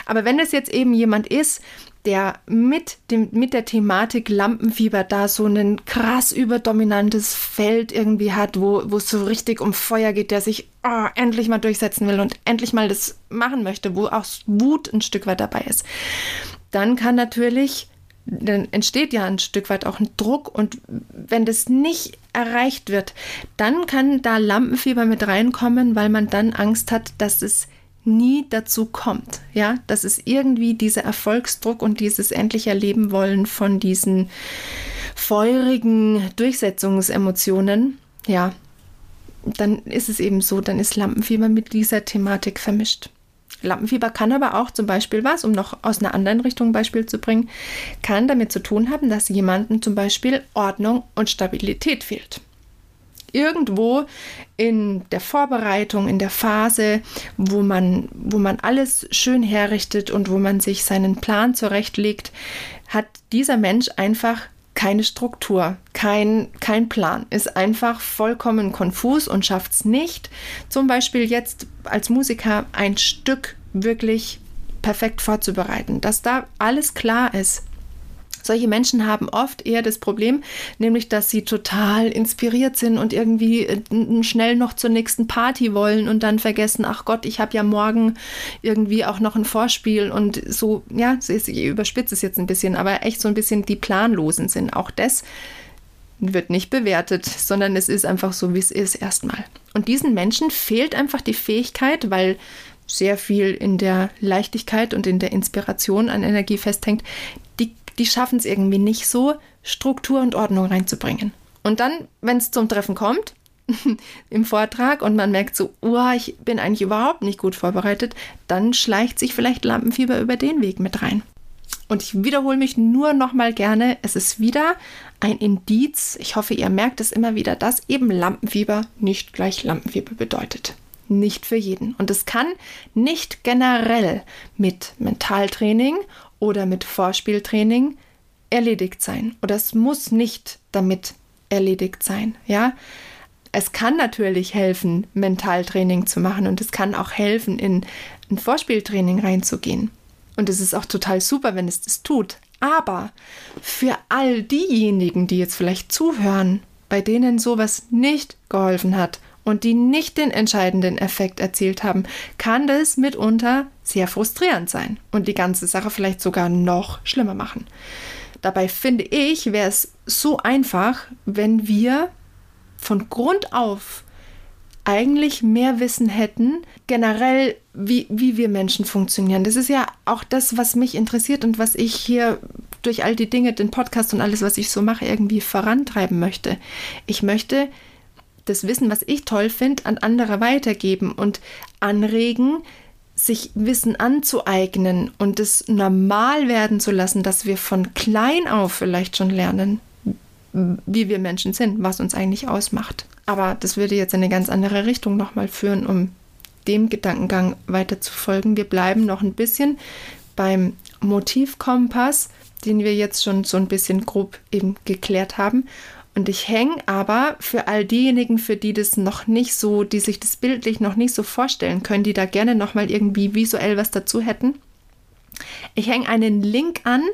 Aber wenn es jetzt eben jemand ist, der mit, dem, mit der Thematik Lampenfieber da so ein krass überdominantes Feld irgendwie hat, wo, es so richtig um Feuer geht, der sich oh, endlich mal durchsetzen will und endlich mal das machen möchte, wo auch Wut ein Stück weit dabei ist, dann kann natürlich dann entsteht ja ein Stück weit auch ein Druck und wenn das nicht erreicht wird, dann kann da Lampenfieber mit reinkommen, weil man dann Angst hat, dass es nie dazu kommt, ja, dass es irgendwie dieser Erfolgsdruck und dieses endlich erleben wollen von diesen feurigen Durchsetzungsemotionen, ja, dann ist es eben so, dann ist Lampenfieber mit dieser Thematik vermischt. Lampenfieber kann aber auch zum Beispiel was, um noch aus einer anderen Richtung ein Beispiel zu bringen, kann damit zu tun haben, dass jemandem zum Beispiel Ordnung und Stabilität fehlt. Irgendwo in der Vorbereitung, in der Phase, wo man, wo man alles schön herrichtet und wo man sich seinen Plan zurechtlegt, hat dieser Mensch einfach keine Struktur, kein, kein Plan, ist einfach vollkommen konfus und schafft es nicht, zum Beispiel jetzt als Musiker ein Stück wirklich perfekt vorzubereiten, dass da alles klar ist. Solche Menschen haben oft eher das Problem, nämlich dass sie total inspiriert sind und irgendwie äh, schnell noch zur nächsten Party wollen und dann vergessen, ach Gott, ich habe ja morgen irgendwie auch noch ein Vorspiel und so, ja, ich überspitze es jetzt ein bisschen, aber echt so ein bisschen die Planlosen sind. Auch das wird nicht bewertet, sondern es ist einfach so, wie es ist erstmal. Und diesen Menschen fehlt einfach die Fähigkeit, weil sehr viel in der Leichtigkeit und in der Inspiration an Energie festhängt, die die schaffen es irgendwie nicht so, Struktur und Ordnung reinzubringen. Und dann, wenn es zum Treffen kommt, im Vortrag und man merkt so, oh, ich bin eigentlich überhaupt nicht gut vorbereitet, dann schleicht sich vielleicht Lampenfieber über den Weg mit rein. Und ich wiederhole mich nur noch mal gerne, es ist wieder ein Indiz, ich hoffe, ihr merkt es immer wieder, dass eben Lampenfieber nicht gleich Lampenfieber bedeutet. Nicht für jeden. Und es kann nicht generell mit Mentaltraining oder mit Vorspieltraining erledigt sein. Oder es muss nicht damit erledigt sein. Ja, es kann natürlich helfen, Mentaltraining zu machen und es kann auch helfen, in ein Vorspieltraining reinzugehen. Und es ist auch total super, wenn es das tut. Aber für all diejenigen, die jetzt vielleicht zuhören, bei denen sowas nicht geholfen hat und die nicht den entscheidenden Effekt erzielt haben, kann das mitunter sehr frustrierend sein und die ganze Sache vielleicht sogar noch schlimmer machen. Dabei finde ich, wäre es so einfach, wenn wir von Grund auf eigentlich mehr Wissen hätten, generell, wie, wie wir Menschen funktionieren. Das ist ja auch das, was mich interessiert und was ich hier durch all die Dinge, den Podcast und alles, was ich so mache, irgendwie vorantreiben möchte. Ich möchte das Wissen, was ich toll finde, an andere weitergeben und anregen, sich Wissen anzueignen und es normal werden zu lassen, dass wir von klein auf vielleicht schon lernen, wie wir Menschen sind, was uns eigentlich ausmacht. Aber das würde jetzt in eine ganz andere Richtung nochmal führen, um dem Gedankengang weiter zu folgen. Wir bleiben noch ein bisschen beim Motivkompass, den wir jetzt schon so ein bisschen grob eben geklärt haben. Und ich hänge aber für all diejenigen, für die das noch nicht so, die sich das bildlich noch nicht so vorstellen können, die da gerne nochmal irgendwie visuell was dazu hätten. Ich hänge einen Link an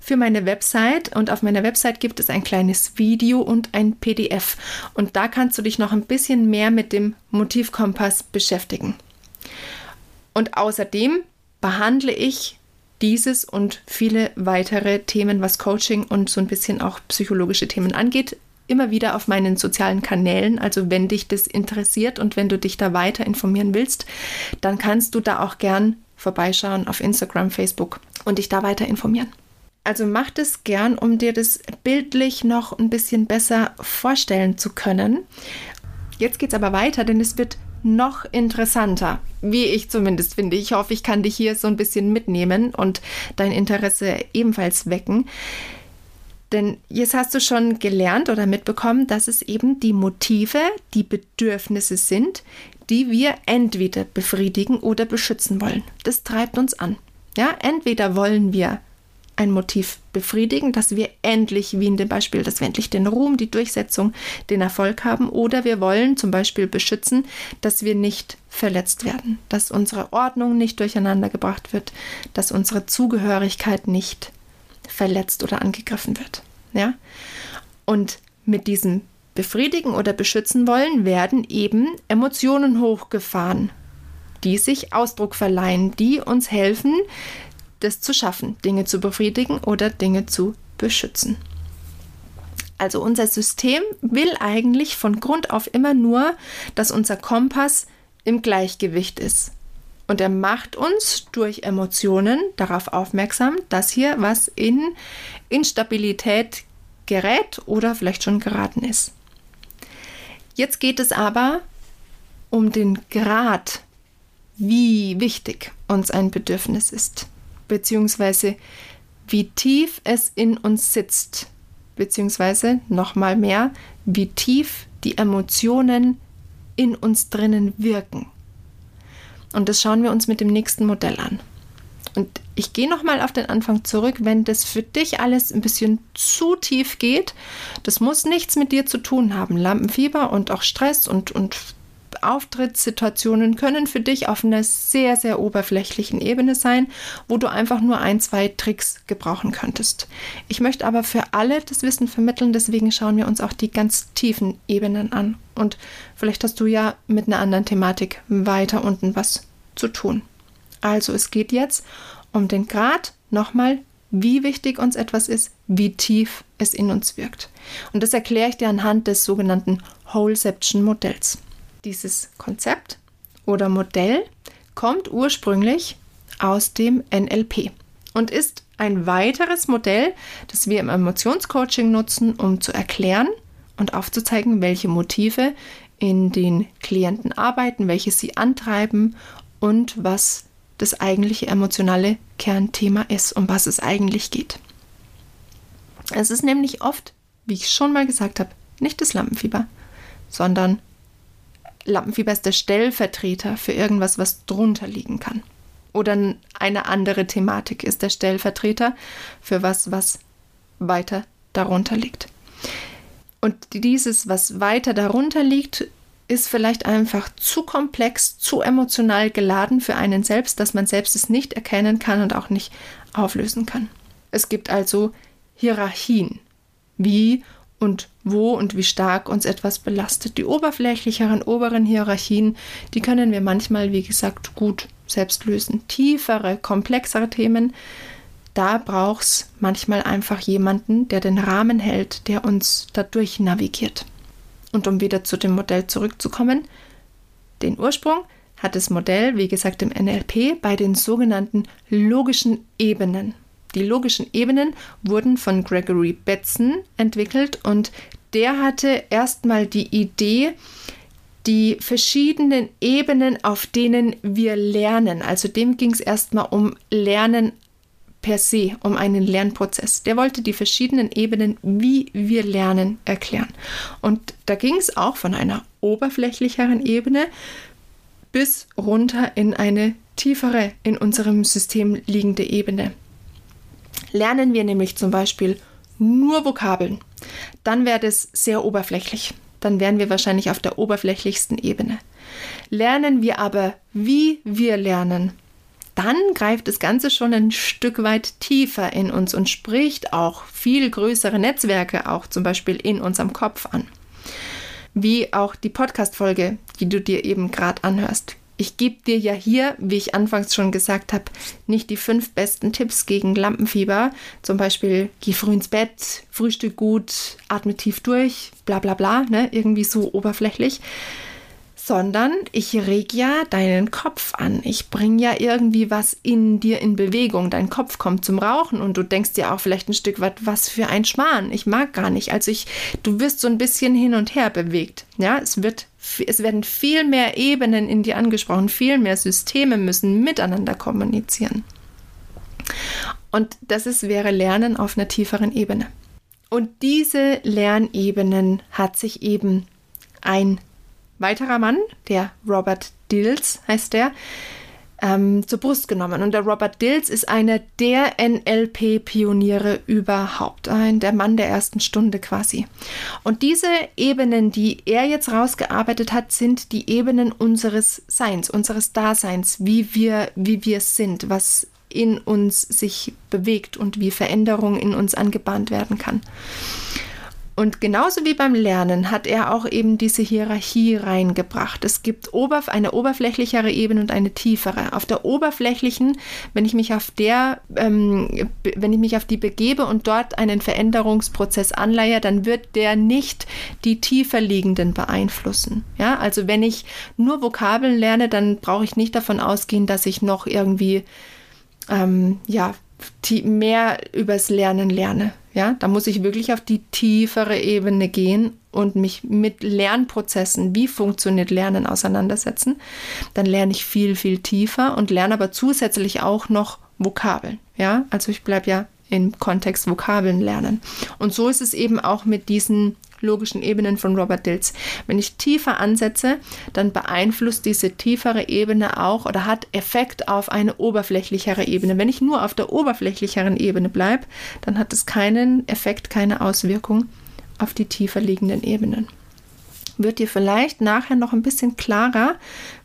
für meine Website und auf meiner Website gibt es ein kleines Video und ein PDF. Und da kannst du dich noch ein bisschen mehr mit dem Motivkompass beschäftigen. Und außerdem behandle ich dieses und viele weitere Themen, was Coaching und so ein bisschen auch psychologische Themen angeht, immer wieder auf meinen sozialen Kanälen. Also wenn dich das interessiert und wenn du dich da weiter informieren willst, dann kannst du da auch gern vorbeischauen auf Instagram, Facebook und dich da weiter informieren. Also mach das gern, um dir das bildlich noch ein bisschen besser vorstellen zu können. Jetzt geht es aber weiter, denn es wird noch interessanter, wie ich zumindest finde. Ich hoffe, ich kann dich hier so ein bisschen mitnehmen und dein Interesse ebenfalls wecken. Denn jetzt hast du schon gelernt oder mitbekommen, dass es eben die Motive, die Bedürfnisse sind, die wir entweder befriedigen oder beschützen wollen. Das treibt uns an. Ja, entweder wollen wir ein Motiv befriedigen, dass wir endlich, wie in dem Beispiel, dass wir endlich den Ruhm, die Durchsetzung, den Erfolg haben, oder wir wollen zum Beispiel beschützen, dass wir nicht verletzt werden, dass unsere Ordnung nicht durcheinander gebracht wird, dass unsere Zugehörigkeit nicht verletzt oder angegriffen wird. Ja? Und mit diesem Befriedigen oder beschützen wollen werden eben Emotionen hochgefahren, die sich Ausdruck verleihen, die uns helfen, das zu schaffen, Dinge zu befriedigen oder Dinge zu beschützen. Also unser System will eigentlich von Grund auf immer nur, dass unser Kompass im Gleichgewicht ist. Und er macht uns durch Emotionen darauf aufmerksam, dass hier was in Instabilität gerät oder vielleicht schon geraten ist. Jetzt geht es aber um den Grad, wie wichtig uns ein Bedürfnis ist, beziehungsweise wie tief es in uns sitzt, beziehungsweise nochmal mehr, wie tief die Emotionen in uns drinnen wirken. Und das schauen wir uns mit dem nächsten Modell an. Und ich gehe nochmal auf den Anfang zurück, wenn das für dich alles ein bisschen zu tief geht. Das muss nichts mit dir zu tun haben. Lampenfieber und auch Stress und, und Auftrittssituationen können für dich auf einer sehr, sehr oberflächlichen Ebene sein, wo du einfach nur ein, zwei Tricks gebrauchen könntest. Ich möchte aber für alle das Wissen vermitteln, deswegen schauen wir uns auch die ganz tiefen Ebenen an. Und vielleicht hast du ja mit einer anderen Thematik weiter unten was zu tun. Also es geht jetzt um den Grad nochmal wie wichtig uns etwas ist, wie tief es in uns wirkt. Und das erkläre ich dir anhand des sogenannten Wholeception Modells. Dieses Konzept oder Modell kommt ursprünglich aus dem NLP und ist ein weiteres Modell, das wir im Emotionscoaching nutzen, um zu erklären und aufzuzeigen, welche Motive in den Klienten arbeiten, welche sie antreiben und was das eigentliche emotionale Kernthema ist, um was es eigentlich geht. Es ist nämlich oft, wie ich schon mal gesagt habe, nicht das Lampenfieber, sondern Lampenfieber ist der Stellvertreter für irgendwas, was drunter liegen kann. Oder eine andere Thematik ist der Stellvertreter für was, was weiter darunter liegt. Und dieses, was weiter darunter liegt, ist vielleicht einfach zu komplex, zu emotional geladen für einen selbst, dass man selbst es nicht erkennen kann und auch nicht auflösen kann. Es gibt also Hierarchien, wie und wo und wie stark uns etwas belastet. Die oberflächlicheren, oberen Hierarchien, die können wir manchmal, wie gesagt, gut selbst lösen. Tiefere, komplexere Themen, da braucht es manchmal einfach jemanden, der den Rahmen hält, der uns dadurch navigiert. Und um wieder zu dem Modell zurückzukommen, den Ursprung hat das Modell, wie gesagt, im NLP bei den sogenannten logischen Ebenen. Die logischen Ebenen wurden von Gregory Betzen entwickelt und der hatte erstmal die Idee, die verschiedenen Ebenen, auf denen wir lernen. Also dem ging es erstmal um Lernen per se, um einen Lernprozess. Der wollte die verschiedenen Ebenen, wie wir lernen, erklären. Und da ging es auch von einer oberflächlicheren Ebene bis runter in eine tiefere, in unserem System liegende Ebene. Lernen wir nämlich zum Beispiel nur Vokabeln, dann wäre das sehr oberflächlich. Dann wären wir wahrscheinlich auf der oberflächlichsten Ebene. Lernen wir aber, wie wir lernen, dann greift das Ganze schon ein Stück weit tiefer in uns und spricht auch viel größere Netzwerke, auch zum Beispiel in unserem Kopf an. Wie auch die Podcast-Folge, die du dir eben gerade anhörst. Ich gebe dir ja hier, wie ich anfangs schon gesagt habe, nicht die fünf besten Tipps gegen Lampenfieber. Zum Beispiel, geh früh ins Bett, frühstück gut, atme tief durch, bla bla bla, ne? irgendwie so oberflächlich sondern ich reg ja deinen Kopf an. Ich bringe ja irgendwie was in dir in Bewegung. Dein Kopf kommt zum Rauchen und du denkst dir auch vielleicht ein Stück weit, was für ein Schmarrn. Ich mag gar nicht. Also ich, du wirst so ein bisschen hin und her bewegt. Ja, es wird, es werden viel mehr Ebenen in dir angesprochen, viel mehr Systeme müssen miteinander kommunizieren. Und das ist, wäre Lernen auf einer tieferen Ebene. Und diese Lernebenen hat sich eben ein weiterer Mann, der Robert Dills heißt der, ähm, zur Brust genommen. Und der Robert Dills ist einer der NLP-Pioniere überhaupt, ein der Mann der ersten Stunde quasi. Und diese Ebenen, die er jetzt rausgearbeitet hat, sind die Ebenen unseres Seins, unseres Daseins, wie wir, wie wir sind, was in uns sich bewegt und wie Veränderung in uns angebahnt werden kann. Und genauso wie beim Lernen hat er auch eben diese Hierarchie reingebracht. Es gibt eine oberflächlichere Ebene und eine tiefere. Auf der oberflächlichen, wenn ich mich auf der, ähm, wenn ich mich auf die begebe und dort einen Veränderungsprozess anleihe, dann wird der nicht die tiefer liegenden beeinflussen. Ja, also wenn ich nur Vokabeln lerne, dann brauche ich nicht davon ausgehen, dass ich noch irgendwie ähm, ja mehr übers Lernen lerne. Ja, da muss ich wirklich auf die tiefere Ebene gehen und mich mit Lernprozessen, wie funktioniert Lernen, auseinandersetzen. Dann lerne ich viel, viel tiefer und lerne aber zusätzlich auch noch Vokabeln. Ja, also ich bleibe ja im Kontext Vokabeln lernen. Und so ist es eben auch mit diesen logischen Ebenen von Robert Dills. Wenn ich tiefer ansetze, dann beeinflusst diese tiefere Ebene auch oder hat Effekt auf eine oberflächlichere Ebene. Wenn ich nur auf der oberflächlicheren Ebene bleibe, dann hat es keinen Effekt, keine Auswirkung auf die tiefer liegenden Ebenen. wird dir vielleicht nachher noch ein bisschen klarer,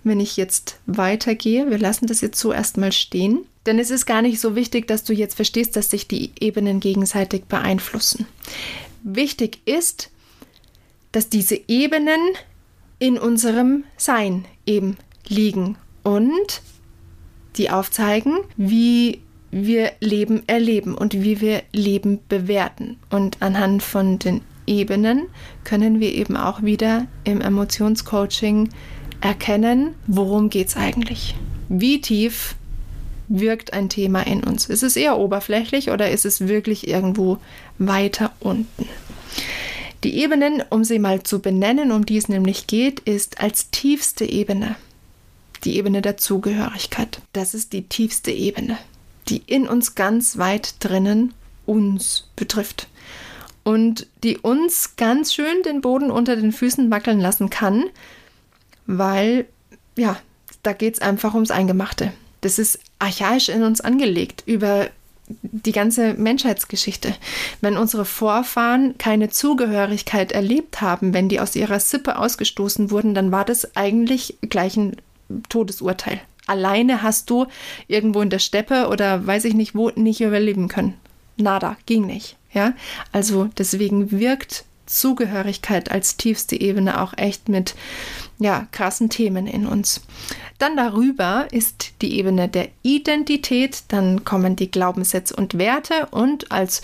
wenn ich jetzt weitergehe. Wir lassen das jetzt so erstmal stehen. Denn es ist gar nicht so wichtig, dass du jetzt verstehst, dass sich die Ebenen gegenseitig beeinflussen. Wichtig ist, dass diese Ebenen in unserem Sein eben liegen und die aufzeigen, wie wir Leben erleben und wie wir Leben bewerten. Und anhand von den Ebenen können wir eben auch wieder im Emotionscoaching erkennen, worum geht es eigentlich. Wie tief wirkt ein Thema in uns? Ist es eher oberflächlich oder ist es wirklich irgendwo weiter unten? Die Ebenen, um sie mal zu benennen, um die es nämlich geht, ist als tiefste Ebene die Ebene der Zugehörigkeit. Das ist die tiefste Ebene, die in uns ganz weit drinnen uns betrifft und die uns ganz schön den Boden unter den Füßen wackeln lassen kann, weil, ja, da geht es einfach ums Eingemachte. Das ist archaisch in uns angelegt über die ganze Menschheitsgeschichte. Wenn unsere Vorfahren keine Zugehörigkeit erlebt haben, wenn die aus ihrer Sippe ausgestoßen wurden, dann war das eigentlich gleich ein Todesurteil. Alleine hast du irgendwo in der Steppe oder weiß ich nicht wo nicht überleben können. Nada, ging nicht. Ja, also deswegen wirkt Zugehörigkeit als tiefste Ebene auch echt mit ja, krassen Themen in uns. Dann darüber ist die Ebene der Identität, dann kommen die Glaubenssätze und Werte und als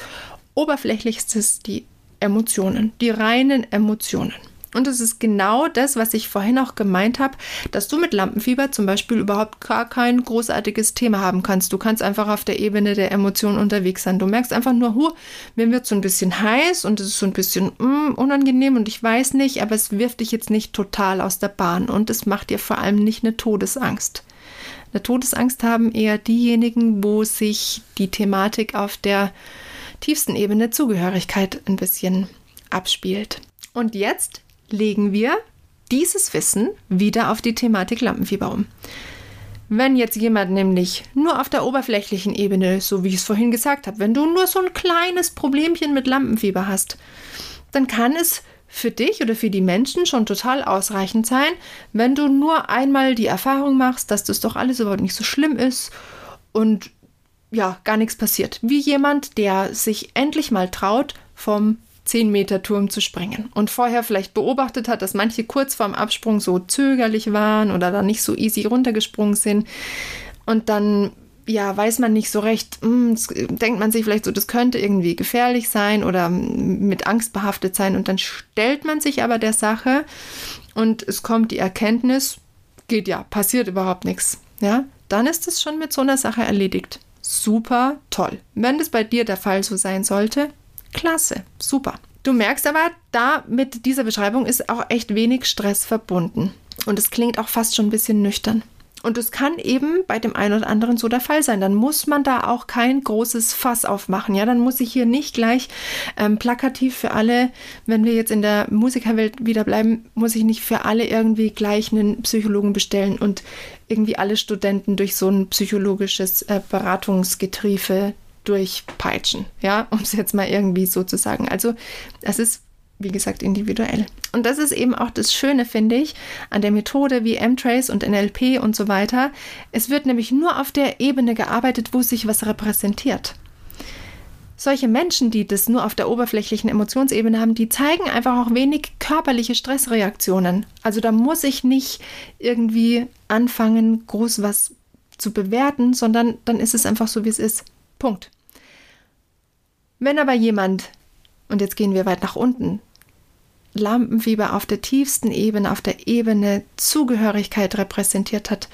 oberflächlichstes die Emotionen, die reinen Emotionen. Und es ist genau das, was ich vorhin auch gemeint habe, dass du mit Lampenfieber zum Beispiel überhaupt gar kein großartiges Thema haben kannst. Du kannst einfach auf der Ebene der Emotionen unterwegs sein. Du merkst einfach nur, hu, mir wird so ein bisschen heiß und es ist so ein bisschen mm, unangenehm und ich weiß nicht, aber es wirft dich jetzt nicht total aus der Bahn und es macht dir vor allem nicht eine Todesangst. Eine Todesangst haben eher diejenigen, wo sich die Thematik auf der tiefsten Ebene Zugehörigkeit ein bisschen abspielt. Und jetzt legen wir dieses Wissen wieder auf die Thematik Lampenfieber um. Wenn jetzt jemand nämlich nur auf der oberflächlichen Ebene, so wie ich es vorhin gesagt habe, wenn du nur so ein kleines Problemchen mit Lampenfieber hast, dann kann es für dich oder für die Menschen schon total ausreichend sein, wenn du nur einmal die Erfahrung machst, dass das doch alles überhaupt nicht so schlimm ist und ja, gar nichts passiert. Wie jemand, der sich endlich mal traut, vom 10 Meter Turm zu springen und vorher vielleicht beobachtet hat, dass manche kurz vorm Absprung so zögerlich waren oder da nicht so easy runtergesprungen sind und dann ja, weiß man nicht so recht, mh, hm, denkt man sich vielleicht so, das könnte irgendwie gefährlich sein oder mit Angst behaftet sein und dann stellt man sich aber der Sache und es kommt die Erkenntnis, geht ja, passiert überhaupt nichts, ja, dann ist es schon mit so einer Sache erledigt. Super toll. Wenn das bei dir der Fall so sein sollte, Klasse, super. Du merkst aber, da mit dieser Beschreibung ist auch echt wenig Stress verbunden. Und es klingt auch fast schon ein bisschen nüchtern. Und es kann eben bei dem einen oder anderen so der Fall sein. Dann muss man da auch kein großes Fass aufmachen. Ja, dann muss ich hier nicht gleich ähm, plakativ für alle, wenn wir jetzt in der Musikerwelt wieder bleiben, muss ich nicht für alle irgendwie gleich einen Psychologen bestellen und irgendwie alle Studenten durch so ein psychologisches äh, Beratungsgetriefe durchpeitschen, ja, um es jetzt mal irgendwie so zu sagen. Also es ist, wie gesagt, individuell. Und das ist eben auch das Schöne, finde ich, an der Methode wie M-Trace und NLP und so weiter. Es wird nämlich nur auf der Ebene gearbeitet, wo sich was repräsentiert. Solche Menschen, die das nur auf der oberflächlichen Emotionsebene haben, die zeigen einfach auch wenig körperliche Stressreaktionen. Also da muss ich nicht irgendwie anfangen, groß was zu bewerten, sondern dann ist es einfach so, wie es ist. Punkt. Wenn aber jemand, und jetzt gehen wir weit nach unten, Lampenfieber auf der tiefsten Ebene, auf der Ebene Zugehörigkeit repräsentiert hat,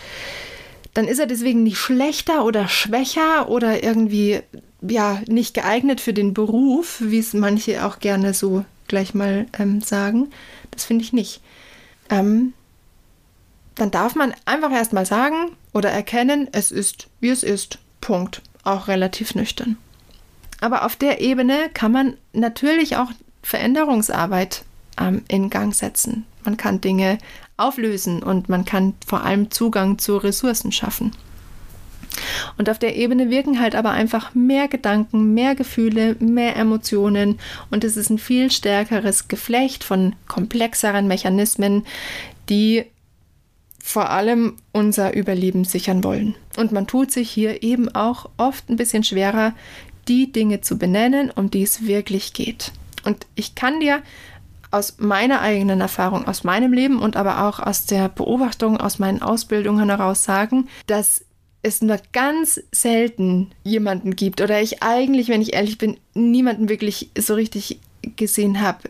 dann ist er deswegen nicht schlechter oder schwächer oder irgendwie ja nicht geeignet für den Beruf, wie es manche auch gerne so gleich mal ähm, sagen. Das finde ich nicht. Ähm, dann darf man einfach erstmal sagen oder erkennen, es ist, wie es ist. Punkt. Auch relativ nüchtern. Aber auf der Ebene kann man natürlich auch Veränderungsarbeit ähm, in Gang setzen. Man kann Dinge auflösen und man kann vor allem Zugang zu Ressourcen schaffen. Und auf der Ebene wirken halt aber einfach mehr Gedanken, mehr Gefühle, mehr Emotionen und es ist ein viel stärkeres Geflecht von komplexeren Mechanismen, die vor allem unser Überleben sichern wollen. Und man tut sich hier eben auch oft ein bisschen schwerer, die Dinge zu benennen, um die es wirklich geht. Und ich kann dir aus meiner eigenen Erfahrung, aus meinem Leben und aber auch aus der Beobachtung, aus meinen Ausbildungen heraus sagen, dass es nur ganz selten jemanden gibt oder ich eigentlich, wenn ich ehrlich bin, niemanden wirklich so richtig gesehen habe,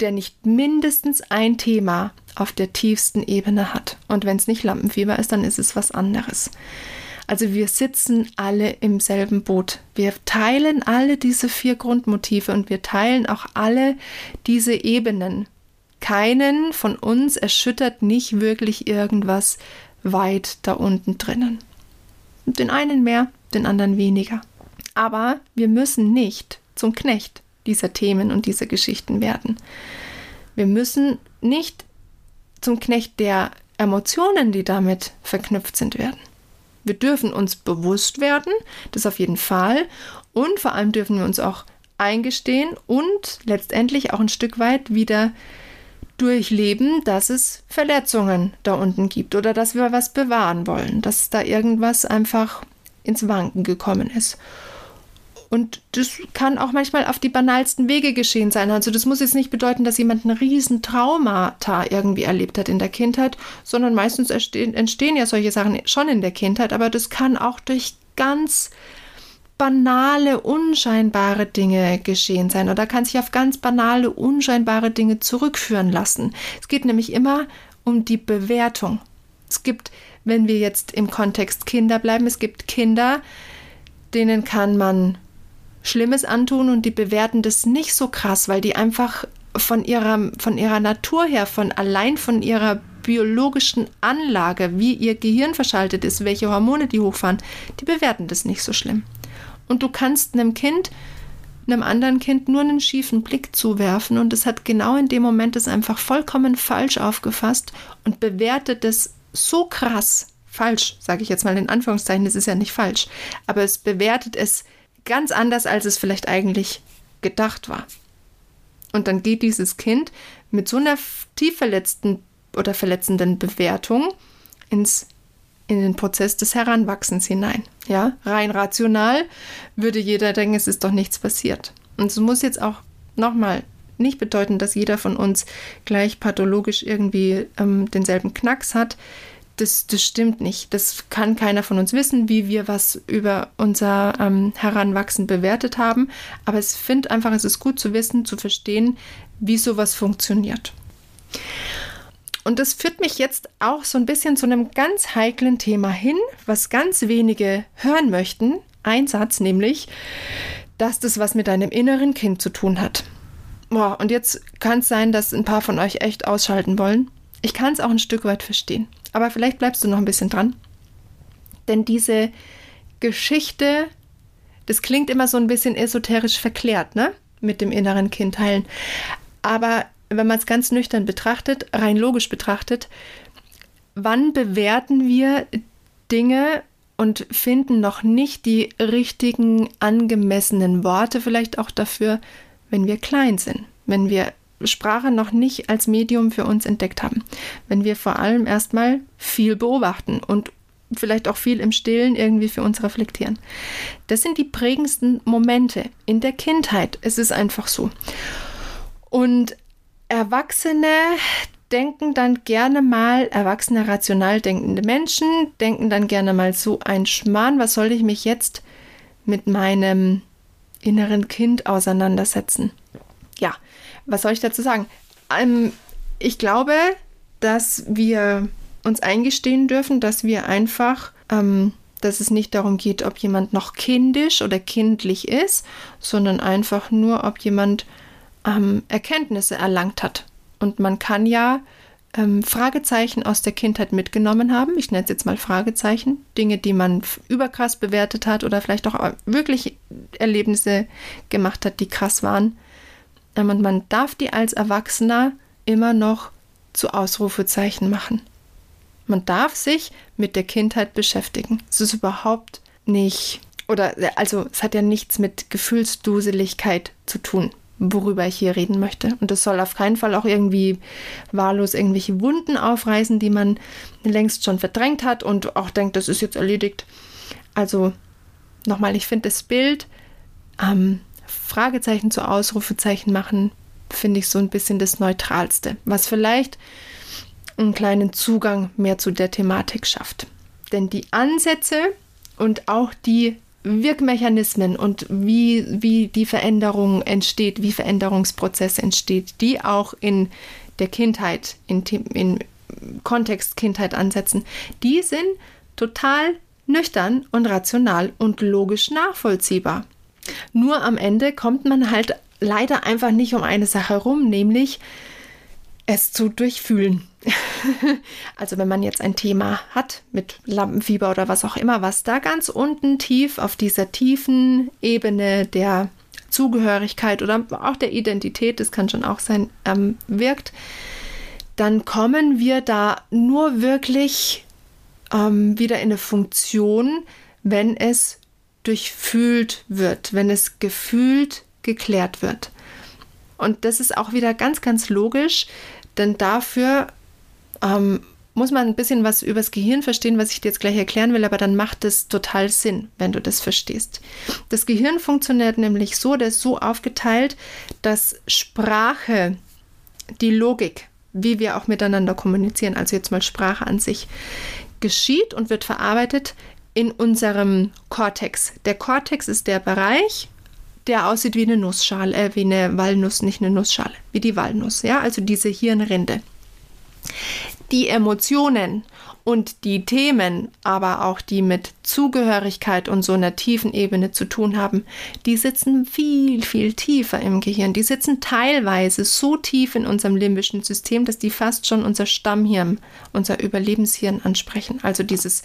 der nicht mindestens ein Thema auf der tiefsten Ebene hat. Und wenn es nicht Lampenfieber ist, dann ist es was anderes. Also wir sitzen alle im selben Boot. Wir teilen alle diese vier Grundmotive und wir teilen auch alle diese Ebenen. Keinen von uns erschüttert nicht wirklich irgendwas weit da unten drinnen. Den einen mehr, den anderen weniger. Aber wir müssen nicht zum Knecht dieser Themen und dieser Geschichten werden. Wir müssen nicht zum Knecht der Emotionen, die damit verknüpft sind, werden. Wir dürfen uns bewusst werden, das auf jeden Fall. Und vor allem dürfen wir uns auch eingestehen und letztendlich auch ein Stück weit wieder durchleben, dass es Verletzungen da unten gibt oder dass wir was bewahren wollen, dass da irgendwas einfach ins Wanken gekommen ist. Und das kann auch manchmal auf die banalsten Wege geschehen sein. Also das muss jetzt nicht bedeuten, dass jemand ein riesen Traumata irgendwie erlebt hat in der Kindheit, sondern meistens entstehen, entstehen ja solche Sachen schon in der Kindheit, aber das kann auch durch ganz banale, unscheinbare Dinge geschehen sein oder kann sich auf ganz banale, unscheinbare Dinge zurückführen lassen. Es geht nämlich immer um die Bewertung. Es gibt, wenn wir jetzt im Kontext Kinder bleiben, es gibt Kinder, denen kann man Schlimmes antun und die bewerten das nicht so krass, weil die einfach von ihrer, von ihrer Natur her, von allein von ihrer biologischen Anlage, wie ihr Gehirn verschaltet ist, welche Hormone die hochfahren, die bewerten das nicht so schlimm. Und du kannst einem Kind, einem anderen Kind nur einen schiefen Blick zuwerfen und es hat genau in dem Moment es einfach vollkommen falsch aufgefasst und bewertet es so krass falsch, sage ich jetzt mal in Anführungszeichen, das ist ja nicht falsch, aber es bewertet es ganz anders, als es vielleicht eigentlich gedacht war. Und dann geht dieses Kind mit so einer tief verletzten oder verletzenden Bewertung ins, in den Prozess des Heranwachsens hinein. Ja, rein rational würde jeder denken, es ist doch nichts passiert. Und es muss jetzt auch nochmal nicht bedeuten, dass jeder von uns gleich pathologisch irgendwie ähm, denselben Knacks hat das, das stimmt nicht. Das kann keiner von uns wissen, wie wir was über unser ähm, Heranwachsen bewertet haben. Aber ich finde einfach, es ist gut zu wissen, zu verstehen, wie sowas funktioniert. Und das führt mich jetzt auch so ein bisschen zu einem ganz heiklen Thema hin, was ganz wenige hören möchten. Ein Satz nämlich, dass das was mit deinem inneren Kind zu tun hat. Boah, und jetzt kann es sein, dass ein paar von euch echt ausschalten wollen. Ich kann es auch ein Stück weit verstehen. Aber vielleicht bleibst du noch ein bisschen dran. Denn diese Geschichte, das klingt immer so ein bisschen esoterisch verklärt, ne? Mit dem inneren Kind heilen. Aber wenn man es ganz nüchtern betrachtet, rein logisch betrachtet, wann bewerten wir Dinge und finden noch nicht die richtigen, angemessenen Worte vielleicht auch dafür, wenn wir klein sind, wenn wir Sprache noch nicht als Medium für uns entdeckt haben. Wenn wir vor allem erstmal viel beobachten und vielleicht auch viel im Stillen irgendwie für uns reflektieren. Das sind die prägendsten Momente in der Kindheit. Es ist einfach so. Und Erwachsene denken dann gerne mal, erwachsene rational denkende Menschen denken dann gerne mal so ein Schmarrn, was soll ich mich jetzt mit meinem inneren Kind auseinandersetzen? Was soll ich dazu sagen? Ähm, ich glaube, dass wir uns eingestehen dürfen, dass wir einfach, ähm, dass es nicht darum geht, ob jemand noch kindisch oder kindlich ist, sondern einfach nur, ob jemand ähm, Erkenntnisse erlangt hat. Und man kann ja ähm, Fragezeichen aus der Kindheit mitgenommen haben. Ich nenne es jetzt mal Fragezeichen. Dinge, die man überkrass bewertet hat oder vielleicht auch wirklich Erlebnisse gemacht hat, die krass waren. Und man darf die als Erwachsener immer noch zu Ausrufezeichen machen. Man darf sich mit der Kindheit beschäftigen. Es ist überhaupt nicht, oder also es hat ja nichts mit Gefühlsduseligkeit zu tun, worüber ich hier reden möchte. Und das soll auf keinen Fall auch irgendwie wahllos irgendwelche Wunden aufreißen, die man längst schon verdrängt hat und auch denkt, das ist jetzt erledigt. Also nochmal, ich finde das Bild ähm, Fragezeichen zu Ausrufezeichen machen, finde ich so ein bisschen das Neutralste, was vielleicht einen kleinen Zugang mehr zu der Thematik schafft. Denn die Ansätze und auch die Wirkmechanismen und wie, wie die Veränderung entsteht, wie Veränderungsprozess entsteht, die auch in der Kindheit, in, in Kontext Kindheit ansetzen, die sind total nüchtern und rational und logisch nachvollziehbar. Nur am Ende kommt man halt leider einfach nicht um eine Sache herum, nämlich es zu durchfühlen. also wenn man jetzt ein Thema hat mit Lampenfieber oder was auch immer, was da ganz unten tief auf dieser tiefen Ebene der Zugehörigkeit oder auch der Identität, das kann schon auch sein, ähm, wirkt, dann kommen wir da nur wirklich ähm, wieder in eine Funktion, wenn es durchfühlt wird, wenn es gefühlt geklärt wird. Und das ist auch wieder ganz, ganz logisch, denn dafür ähm, muss man ein bisschen was übers Gehirn verstehen, was ich dir jetzt gleich erklären will, aber dann macht es total Sinn, wenn du das verstehst. Das Gehirn funktioniert nämlich so, der ist so aufgeteilt, dass Sprache, die Logik, wie wir auch miteinander kommunizieren, also jetzt mal Sprache an sich, geschieht und wird verarbeitet in unserem Kortex. Der Kortex ist der Bereich, der aussieht wie eine Nussschale, äh, wie eine Walnuss, nicht eine Nussschale, wie die Walnuss, ja, also diese Hirnrinde. Die Emotionen und die Themen, aber auch die mit Zugehörigkeit und so einer tiefen Ebene zu tun haben, die sitzen viel, viel tiefer im Gehirn. Die sitzen teilweise so tief in unserem limbischen System, dass die fast schon unser Stammhirn, unser Überlebenshirn ansprechen. Also dieses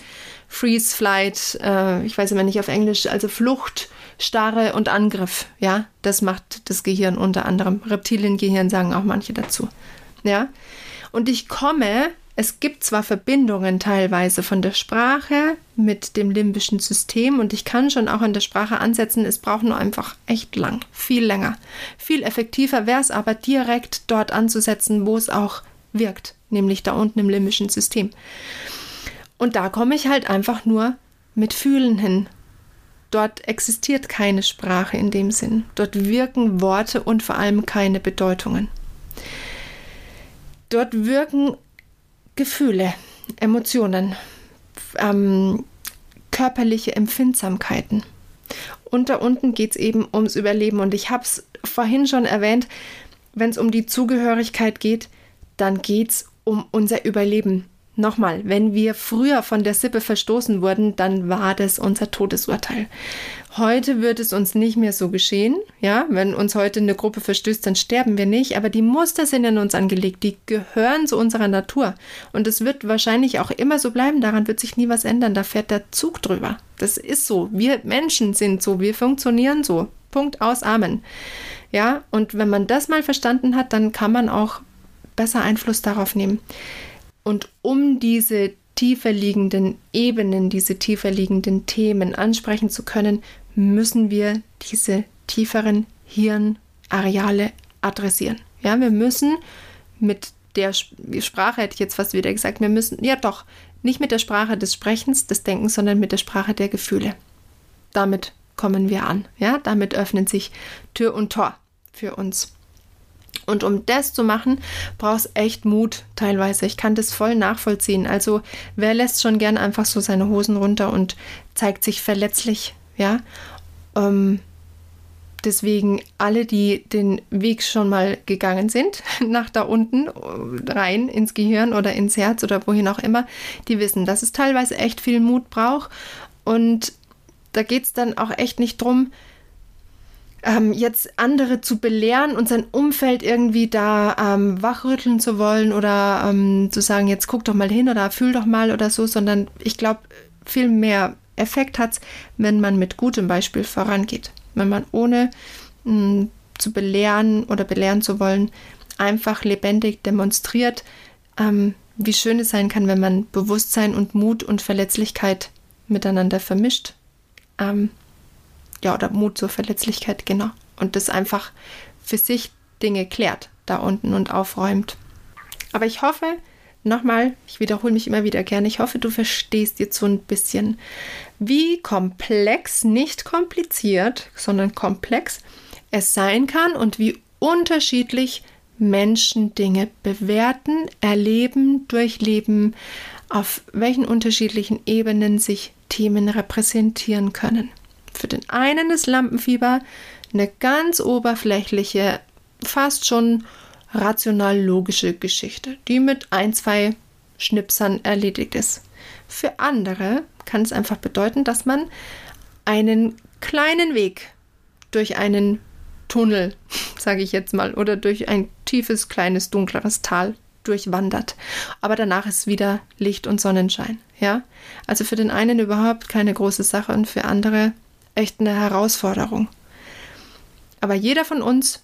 Freeze, Flight, äh, ich weiß immer nicht auf Englisch, also Flucht, Starre und Angriff. Ja, das macht das Gehirn unter anderem. Reptiliengehirn sagen auch manche dazu. Ja, und ich komme es gibt zwar Verbindungen teilweise von der Sprache mit dem limbischen System und ich kann schon auch in der Sprache ansetzen, es braucht nur einfach echt lang, viel länger. Viel effektiver wäre es aber direkt dort anzusetzen, wo es auch wirkt, nämlich da unten im limbischen System. Und da komme ich halt einfach nur mit Fühlen hin. Dort existiert keine Sprache in dem Sinn. Dort wirken Worte und vor allem keine Bedeutungen. Dort wirken Gefühle, Emotionen, ähm, körperliche Empfindsamkeiten. Und da unten geht es eben ums Überleben. Und ich habe es vorhin schon erwähnt, wenn es um die Zugehörigkeit geht, dann geht es um unser Überleben. Nochmal, wenn wir früher von der Sippe verstoßen wurden, dann war das unser Todesurteil. Heute wird es uns nicht mehr so geschehen. Ja, wenn uns heute eine Gruppe verstößt, dann sterben wir nicht. Aber die Muster sind in uns angelegt. Die gehören zu unserer Natur. Und es wird wahrscheinlich auch immer so bleiben. Daran wird sich nie was ändern. Da fährt der Zug drüber. Das ist so. Wir Menschen sind so. Wir funktionieren so. Punkt aus. Amen. Ja, und wenn man das mal verstanden hat, dann kann man auch besser Einfluss darauf nehmen. Und um diese tiefer liegenden Ebenen, diese tiefer liegenden Themen ansprechen zu können, müssen wir diese tieferen Hirnareale adressieren. Ja, wir müssen mit der Sprache, hätte ich jetzt fast wieder gesagt, wir müssen, ja doch, nicht mit der Sprache des Sprechens, des Denkens, sondern mit der Sprache der Gefühle. Damit kommen wir an. Ja, damit öffnen sich Tür und Tor für uns. Und um das zu machen, braucht es echt Mut teilweise. Ich kann das voll nachvollziehen. Also wer lässt schon gern einfach so seine Hosen runter und zeigt sich verletzlich, ja? Ähm, deswegen alle, die den Weg schon mal gegangen sind, nach da unten, rein ins Gehirn oder ins Herz oder wohin auch immer, die wissen, dass es teilweise echt viel Mut braucht. Und da geht es dann auch echt nicht drum, ähm, jetzt andere zu belehren und sein Umfeld irgendwie da ähm, wachrütteln zu wollen oder ähm, zu sagen, jetzt guck doch mal hin oder fühl doch mal oder so, sondern ich glaube, viel mehr Effekt hat es, wenn man mit gutem Beispiel vorangeht. Wenn man ohne mh, hm, zu belehren oder belehren zu wollen, einfach lebendig demonstriert, ähm, wie schön es sein kann, wenn man Bewusstsein und Mut und Verletzlichkeit miteinander vermischt ähm, ja, oder Mut zur Verletzlichkeit, genau. Und das einfach für sich Dinge klärt da unten und aufräumt. Aber ich hoffe, nochmal, ich wiederhole mich immer wieder gerne, ich hoffe, du verstehst jetzt so ein bisschen, wie komplex, nicht kompliziert, sondern komplex es sein kann und wie unterschiedlich Menschen Dinge bewerten, erleben, durchleben, auf welchen unterschiedlichen Ebenen sich Themen repräsentieren können. Für den einen ist Lampenfieber eine ganz oberflächliche, fast schon rational logische Geschichte, die mit ein, zwei Schnipsern erledigt ist. Für andere kann es einfach bedeuten, dass man einen kleinen Weg durch einen Tunnel, sage ich jetzt mal, oder durch ein tiefes, kleines, dunkleres Tal durchwandert. Aber danach ist wieder Licht und Sonnenschein. Ja, also für den einen überhaupt keine große Sache und für andere echt eine Herausforderung. Aber jeder von uns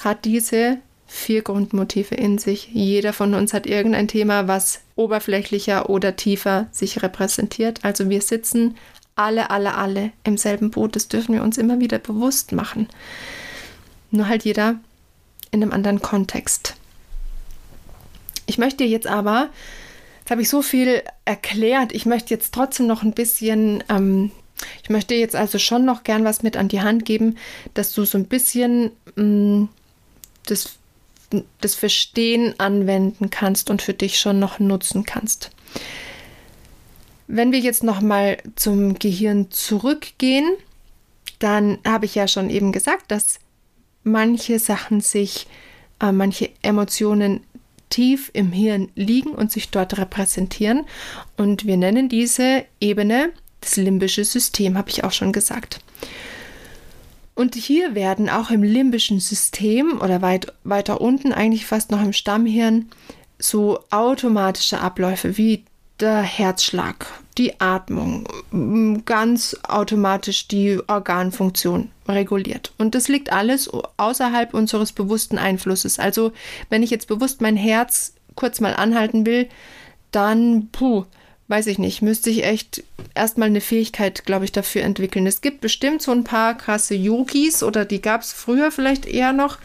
hat diese vier Grundmotive in sich. Jeder von uns hat irgendein Thema, was oberflächlicher oder tiefer sich repräsentiert. Also wir sitzen alle, alle, alle im selben Boot. Das dürfen wir uns immer wieder bewusst machen. Nur halt jeder in einem anderen Kontext. Ich möchte jetzt aber, jetzt habe ich so viel erklärt, ich möchte jetzt trotzdem noch ein bisschen, ähm, ich möchte jetzt also schon noch gern was mit an die Hand geben, dass du so ein bisschen mh, mm, das, das Verstehen anwenden kannst und für dich schon noch nutzen kannst. Wenn wir jetzt noch mal zum Gehirn zurückgehen, dann habe ich ja schon eben gesagt, dass manche Sachen sich, äh, manche Emotionen tief im Hirn liegen und sich dort repräsentieren. Und wir nennen diese Ebene das limbische System, habe ich auch schon gesagt. Und hier werden auch im limbischen System oder weit, weiter unten, eigentlich fast noch im Stammhirn, so automatische Abläufe wie der Herzschlag, die Atmung, ganz automatisch die Organfunktion reguliert. Und das liegt alles außerhalb unseres bewussten Einflusses. Also wenn ich jetzt bewusst mein Herz kurz mal anhalten will, dann, puh, weiß ich nicht, müsste ich echt erstmal eine Fähigkeit, glaube ich, dafür entwickeln. Es gibt bestimmt so ein paar krasse Yogis oder die gab es früher vielleicht eher noch,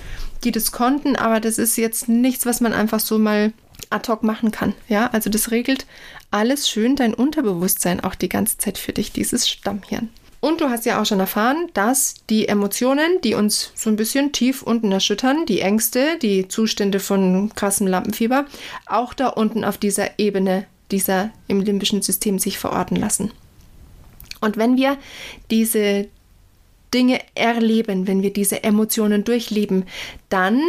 die das konnten, aber das ist jetzt nichts, was man einfach so mal ad hoc machen kann. Ja, also das regelt alles schön dein Unterbewusstsein auch die ganze Zeit für dich, dieses Stammhirn. Und du hast ja auch schon erfahren, dass die Emotionen, die uns so ein bisschen tief unten erschüttern, die Ängste, die Zustände von krassem Lampenfieber, auch da unten auf dieser Ebene, dieser im limbischen System sich verorten lassen. Und wenn wir diese Dinge erleben, wenn wir diese Emotionen durchleben, dann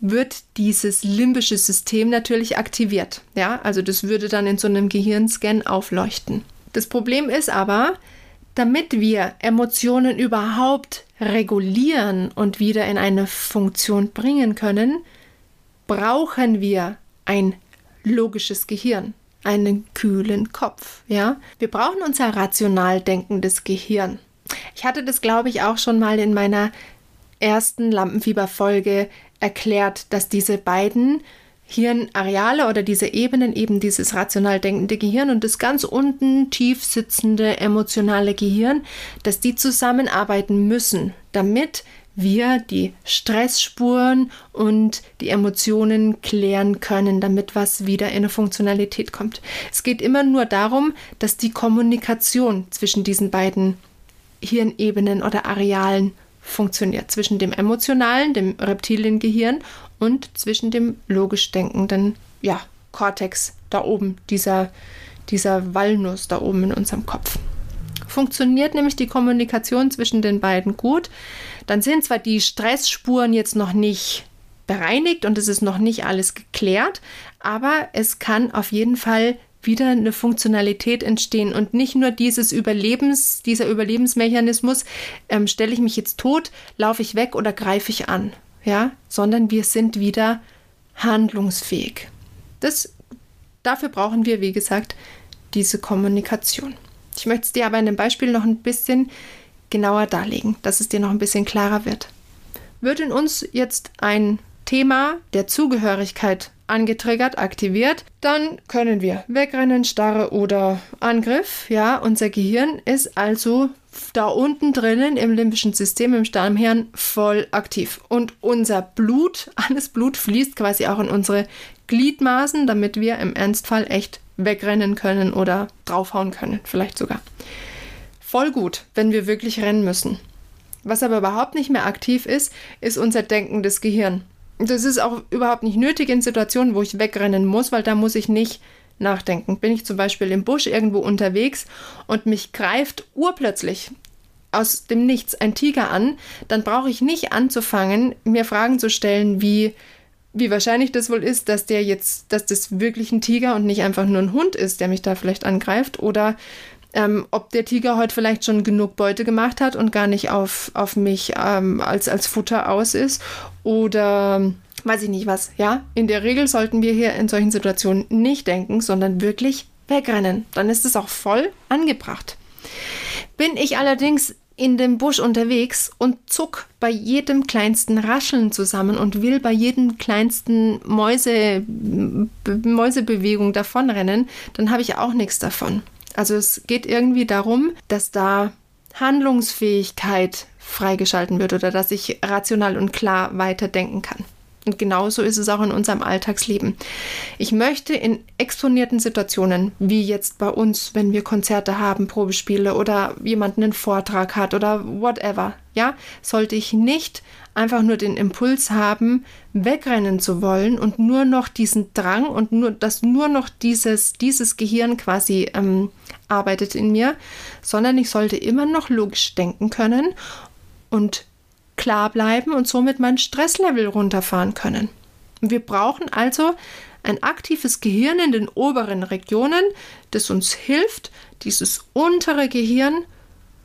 wird dieses limbische System natürlich aktiviert. Ja, also das würde dann in so einem Gehirnscan aufleuchten. Das Problem ist aber, damit wir Emotionen überhaupt regulieren und wieder in eine Funktion bringen können, brauchen wir ein logisches Gehirn, einen kühlen Kopf, ja? Wir brauchen unser rational denkendes Gehirn. Ich hatte das glaube ich auch schon mal in meiner ersten Lampenfieberfolge erklärt, dass diese beiden Hirnareale oder diese Ebenen, eben dieses rational denkende Gehirn und das ganz unten tief sitzende emotionale Gehirn, dass die zusammenarbeiten müssen, damit wir die Stressspuren und die Emotionen klären können, damit was wieder in eine Funktionalität kommt. Es geht immer nur darum, dass die Kommunikation zwischen diesen beiden Hirnebenen oder Arealen funktioniert, zwischen dem emotionalen, dem Reptiliengehirn und zwischen dem logisch denkenden, ja, Kortex da oben, dieser, dieser Walnuss da oben in unserem Kopf. Funktioniert nämlich die Kommunikation zwischen den beiden gut, dann sind zwar die Stressspuren jetzt noch nicht bereinigt und es ist noch nicht alles geklärt, aber es kann auf jeden Fall wieder eine Funktionalität entstehen und nicht nur dieses Überlebens, dieser Überlebensmechanismus, ähm, stelle ich mich jetzt tot, laufe ich weg oder greife ich an ja, sondern wir sind wieder handlungsfähig. Das, dafür brauchen wir, wie gesagt, diese Kommunikation. Ich möchte es dir aber in dem Beispiel noch ein bisschen genauer darlegen, dass es dir noch ein bisschen klarer wird. Wird in uns jetzt ein Thema der Zugehörigkeit angetriggert, aktiviert, dann können wir wegrennen, Starre oder Angriff. Ja, unser Gehirn ist also da unten drinnen im limbischen System, im Stammhirn, voll aktiv. Und unser Blut, alles Blut fließt quasi auch in unsere Gliedmaßen, damit wir im Ernstfall echt wegrennen können oder draufhauen können, vielleicht sogar. Voll gut, wenn wir wirklich rennen müssen. Was aber überhaupt nicht mehr aktiv ist, ist unser denkendes Gehirn. Das ist auch überhaupt nicht nötig in Situationen, wo ich wegrennen muss, weil da muss ich nicht nachdenken. Bin ich zum Beispiel im Busch irgendwo unterwegs und mich greift urplötzlich aus dem Nichts ein Tiger an, dann brauche ich nicht anzufangen, mir Fragen zu stellen, wie wie wahrscheinlich das wohl ist, dass der jetzt, dass das wirklich ein Tiger und nicht einfach nur ein Hund ist, der mich da vielleicht angreift, oder ähm, ob der Tiger heute vielleicht schon genug Beute gemacht hat und gar nicht auf, auf mich ähm, als, als Futter aus ist, oder weiß ich nicht was, ja. In der Regel sollten wir hier in solchen Situationen nicht denken, sondern wirklich wegrennen. Dann ist es auch voll angebracht. Bin ich allerdings in dem Busch unterwegs und zuck bei jedem kleinsten Rascheln zusammen und will bei jedem kleinsten Mäuse, Mäusebewegung davonrennen, dann habe ich auch nichts davon. Also es geht irgendwie darum, dass da Handlungsfähigkeit freigeschalten wird oder dass ich rational und klar weiterdenken kann. Und genauso ist es auch in unserem Alltagsleben. Ich möchte in exponierten Situationen, wie jetzt bei uns, wenn wir Konzerte haben, Probespiele oder jemand einen Vortrag hat oder whatever, ja, sollte ich nicht einfach nur den Impuls haben, wegrennen zu wollen und nur noch diesen Drang und nur, dass nur noch dieses, dieses Gehirn quasi ähm, arbeitet in mir, sondern ich sollte immer noch logisch denken können und klar bleiben und somit mein Stresslevel runterfahren können. Wir brauchen also ein aktives Gehirn in den oberen Regionen, das uns hilft, dieses untere Gehirn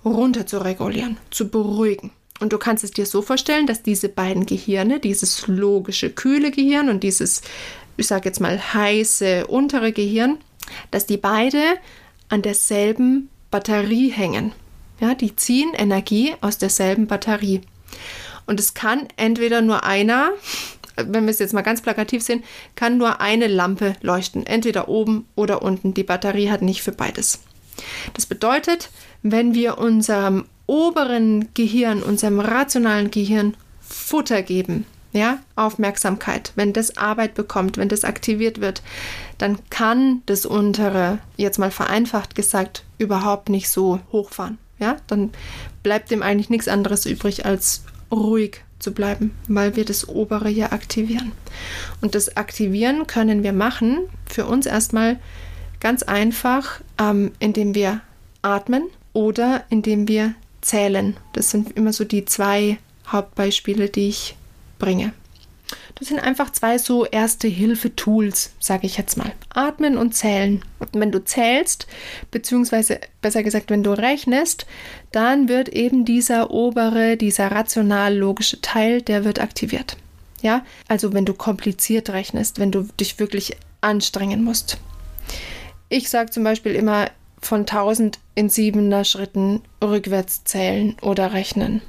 runter zu regulieren, zu beruhigen. Und du kannst es dir so vorstellen, dass diese beiden Gehirne, dieses logische, kühle Gehirn und dieses, ich sage jetzt mal, heiße untere Gehirn, dass die beide an derselben Batterie hängen. Ja, die ziehen Energie aus derselben Batterie. Und es kann entweder nur einer, wenn wir es jetzt mal ganz plakativ sehen, kann nur eine Lampe leuchten. Entweder oben oder unten. Die Batterie hat nicht für beides. Das bedeutet, wenn wir unserem oberen Gehirn, unserem rationalen Gehirn Futter geben, ja, Aufmerksamkeit, wenn das Arbeit bekommt, wenn das aktiviert wird, dann kann das untere, jetzt mal vereinfacht gesagt, überhaupt nicht so hochfahren. Ja, dann bleibt dem eigentlich nichts anderes übrig, als ruhig zu bleiben, weil wir das obere hier aktivieren. Und das Aktivieren können wir machen für uns erstmal ganz einfach, ähm, indem wir atmen oder indem wir zählen. Das sind immer so die zwei Hauptbeispiele, die ich bringe. Das sind einfach zwei so Erste-Hilfe-Tools, sage ich jetzt mal. Atmen und zählen. Wenn du zählst, beziehungsweise besser gesagt, wenn du rechnest, dann wird eben dieser obere, dieser rational-logische Teil, der wird aktiviert. Ja, also wenn du kompliziert rechnest, wenn du dich wirklich anstrengen musst. Ich sage zum Beispiel immer von 1000 in siebener Schritten rückwärts zählen oder rechnen.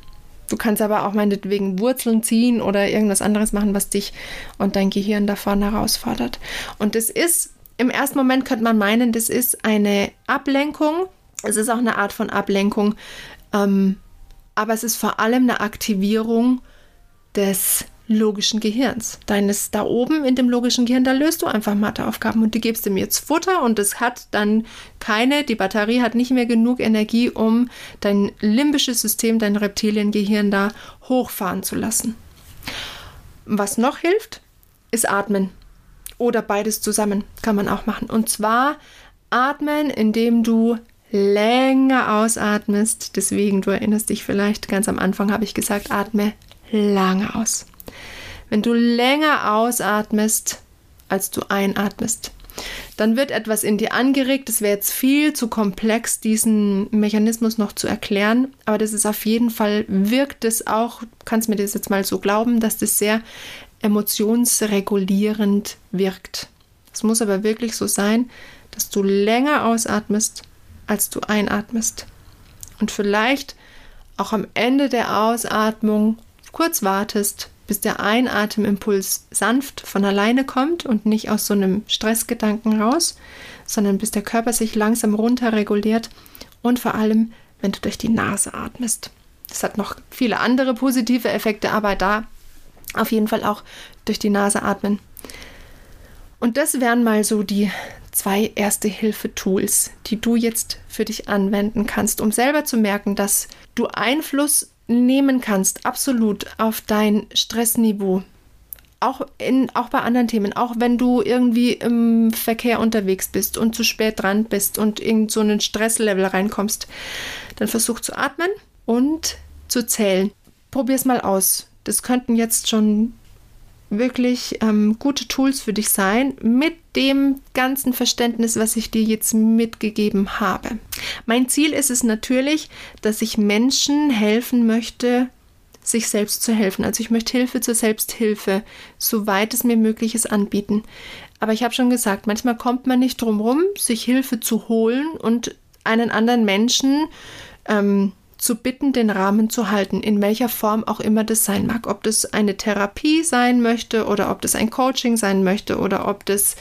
Du kannst aber auch meinetwegen Wurzeln ziehen oder irgendwas anderes machen, was dich und dein Gehirn davon herausfordert. Und das ist, im ersten Moment könnte man meinen, das ist eine Ablenkung. Es ist auch eine Art von Ablenkung. Ähm, aber es ist vor allem eine Aktivierung des logischen Gehirns. Deines da oben in dem logischen Gehirn, da löst du einfach Matheaufgaben und du gibst ihm jetzt Futter und es hat dann keine, die Batterie hat nicht mehr genug Energie, um dein limbisches System, dein Reptiliengehirn da hochfahren zu lassen. Was noch hilft, ist Atmen. Oder beides zusammen kann man auch machen. Und zwar atmen, indem du länger ausatmest. Deswegen, du erinnerst dich vielleicht, ganz am Anfang habe ich gesagt, atme lange aus wenn du länger ausatmest, als du einatmest. Dann wird etwas in dir angeregt. Es wäre jetzt viel zu komplex, diesen Mechanismus noch zu erklären. Aber das ist auf jeden Fall, wirkt es auch, kannst mir das jetzt mal so glauben, dass das sehr emotionsregulierend wirkt. Es muss aber wirklich so sein, dass du länger ausatmest, als du einatmest. Und vielleicht auch am Ende der Ausatmung kurz wartest, bis der Einatemimpuls sanft von alleine kommt und nicht aus so einem Stressgedanken raus, sondern bis der Körper sich langsam runterreguliert und vor allem, wenn du durch die Nase atmest. Das hat noch viele andere positive Effekte, aber da auf jeden Fall auch durch die Nase atmen. Und das wären mal so die zwei Erste-Hilfe-Tools, die du jetzt für dich anwenden kannst, um selber zu merken, dass du Einfluss nehmen kannst, absolut auf dein Stressniveau. Auch, in, auch bei anderen Themen, auch wenn du irgendwie im Verkehr unterwegs bist und zu spät dran bist und in so einen Stresslevel reinkommst, dann versuch zu atmen und zu zählen. Probier es mal aus. Das könnten jetzt schon wirklich ähm, gute Tools für dich sein mit dem ganzen Verständnis, was ich dir jetzt mitgegeben habe. Mein Ziel ist es natürlich, dass ich Menschen helfen möchte, sich selbst zu helfen. Also ich möchte Hilfe zur Selbsthilfe, soweit es mir möglich ist, anbieten. Aber ich habe schon gesagt, manchmal kommt man nicht drum rum, sich Hilfe zu holen und einen anderen Menschen ähm, zu bitten, den Rahmen zu halten, in welcher Form auch immer das sein mag. Ob das eine Therapie sein möchte oder ob das ein Coaching sein möchte oder ob das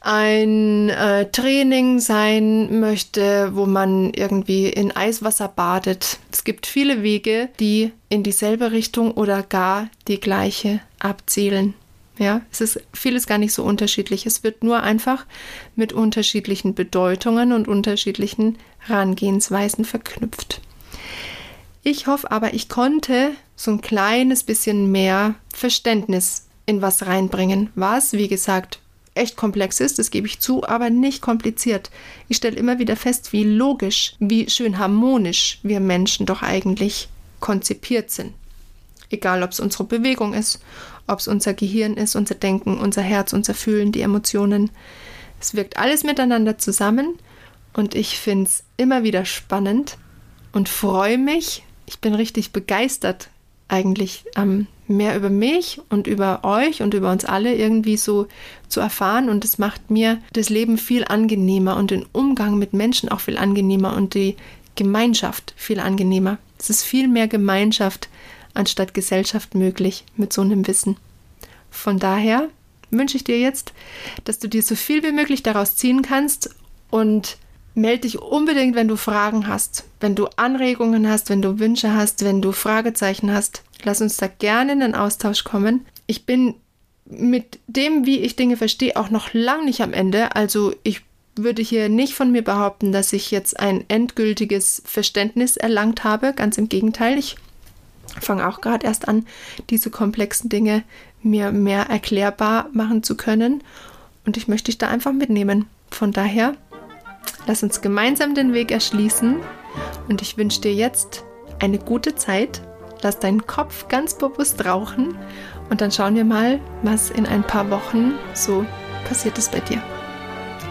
ein äh, Training sein möchte, wo man irgendwie in Eiswasser badet. Es gibt viele Wege, die in dieselbe Richtung oder gar die gleiche abzielen. Ja, es ist vieles gar nicht so unterschiedlich. Es wird nur einfach mit unterschiedlichen Bedeutungen und unterschiedlichen Herangehensweisen verknüpft. Ich hoffe aber, ich konnte so ein kleines bisschen mehr Verständnis in was reinbringen, was, wie gesagt, echt komplex ist, das gebe ich zu, aber nicht kompliziert. Ich stelle immer wieder fest, wie logisch, wie schön harmonisch wir Menschen doch eigentlich konzipiert sind. Egal, ob es unsere Bewegung ist, ob es unser Gehirn ist, unser Denken, unser Herz, unser Fühlen, die Emotionen. Es wirkt alles miteinander zusammen und ich finde es immer wieder spannend und freue mich, ich bin richtig begeistert eigentlich ähm, mehr über mich und über euch und über uns alle irgendwie so zu erfahren und es macht mir das Leben viel angenehmer und den Umgang mit Menschen auch viel angenehmer und die Gemeinschaft viel angenehmer. Es ist viel mehr Gemeinschaft anstatt Gesellschaft möglich mit so einem Wissen. Von daher wünsche ich dir jetzt, dass du dir so viel wie möglich daraus ziehen kannst und Meld dich unbedingt, wenn du Fragen hast, wenn du Anregungen hast, wenn du Wünsche hast, wenn du Fragezeichen hast. Lass uns da gerne in den Austausch kommen. Ich bin mit dem, wie ich Dinge verstehe, auch noch lang nicht am Ende. Also ich würde hier nicht von mir behaupten, dass ich jetzt ein endgültiges Verständnis erlangt habe. Ganz im Gegenteil, ich fange auch gerade erst an, diese komplexen Dinge mir mehr erklärbar machen zu können. Und ich möchte dich da einfach mitnehmen. Von daher Lass uns gemeinsam den Weg erschließen und ich wünsche dir jetzt eine gute Zeit. Lass deinen Kopf ganz bewusst rauchen und dann schauen wir mal, was in ein paar Wochen so passiert ist bei dir.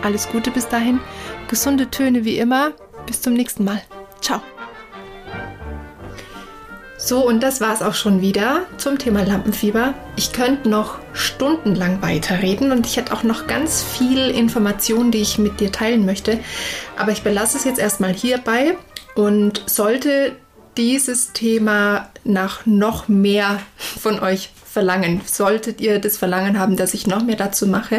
Alles Gute bis dahin, gesunde Töne wie immer. Bis zum nächsten Mal. Ciao. So, und das war es auch schon wieder zum Thema Lampenfieber. Ich könnte noch stundenlang weiterreden und ich hätte auch noch ganz viel Informationen, die ich mit dir teilen möchte. Aber ich belasse es jetzt erstmal hierbei und sollte dieses Thema nach noch mehr von euch verlangen. Solltet ihr das Verlangen haben, dass ich noch mehr dazu mache,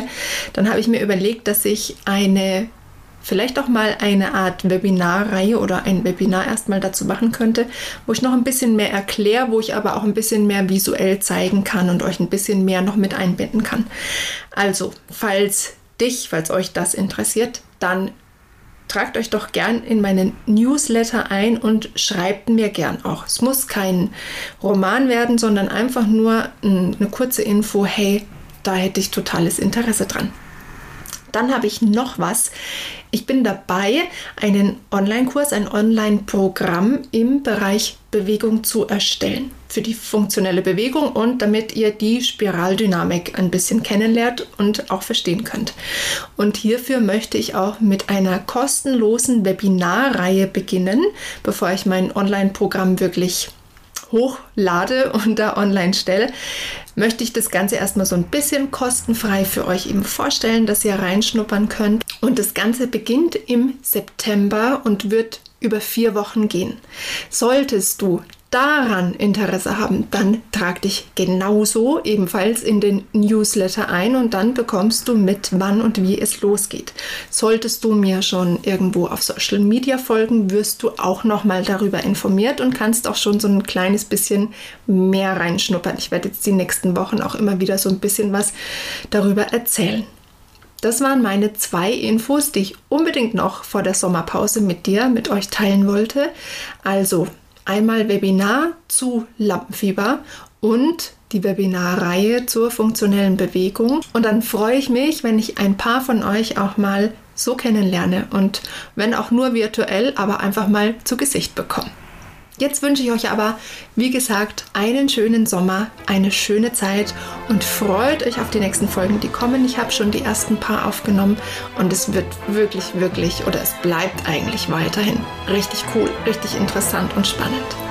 dann habe ich mir überlegt, dass ich eine vielleicht auch mal eine Art Webinarreihe oder ein Webinar erstmal dazu machen könnte, wo ich noch ein bisschen mehr erkläre, wo ich aber auch ein bisschen mehr visuell zeigen kann und euch ein bisschen mehr noch mit einbinden kann. Also, falls dich, falls euch das interessiert, dann tragt euch doch gern in meinen Newsletter ein und schreibt mir gern auch. Es muss kein Roman werden, sondern einfach nur eine kurze Info, hey, da hätte ich totales Interesse dran. Dann habe ich noch was. Ich bin dabei, einen Online-Kurs, ein Online-Programm im Bereich Bewegung zu erstellen. Für die funktionelle Bewegung und damit ihr die Spiraldynamik ein bisschen kennenlernt und auch verstehen könnt. Und hierfür möchte ich auch mit einer kostenlosen Webinarreihe beginnen, bevor ich mein Online-Programm wirklich hochlade und da online stelle, möchte ich das Ganze erstmal so ein bisschen kostenfrei für euch eben vorstellen, dass ihr reinschnuppern könnt. Und das Ganze beginnt im September und wird über vier Wochen gehen. Solltest du daran Interesse haben, dann trag dich genauso ebenfalls in den Newsletter ein und dann bekommst du mit, wann und wie es losgeht. Solltest du mir schon irgendwo auf Social Media folgen, wirst du auch nochmal darüber informiert und kannst auch schon so ein kleines bisschen mehr reinschnuppern. Ich werde jetzt die nächsten Wochen auch immer wieder so ein bisschen was darüber erzählen. Das waren meine zwei Infos, die ich unbedingt noch vor der Sommerpause mit dir, mit euch teilen wollte. Also einmal Webinar zu Lampenfieber und die Webinarreihe zur funktionellen Bewegung. Und dann freue ich mich, wenn ich ein paar von euch auch mal so kennenlerne und wenn auch nur virtuell, aber einfach mal zu Gesicht bekomme. Jetzt wünsche ich euch aber, wie gesagt, einen schönen Sommer, eine schöne Zeit und freut euch auf die nächsten Folgen, die kommen. Ich habe schon die ersten paar aufgenommen und es wird wirklich, wirklich oder es bleibt eigentlich weiterhin richtig cool, richtig interessant und spannend.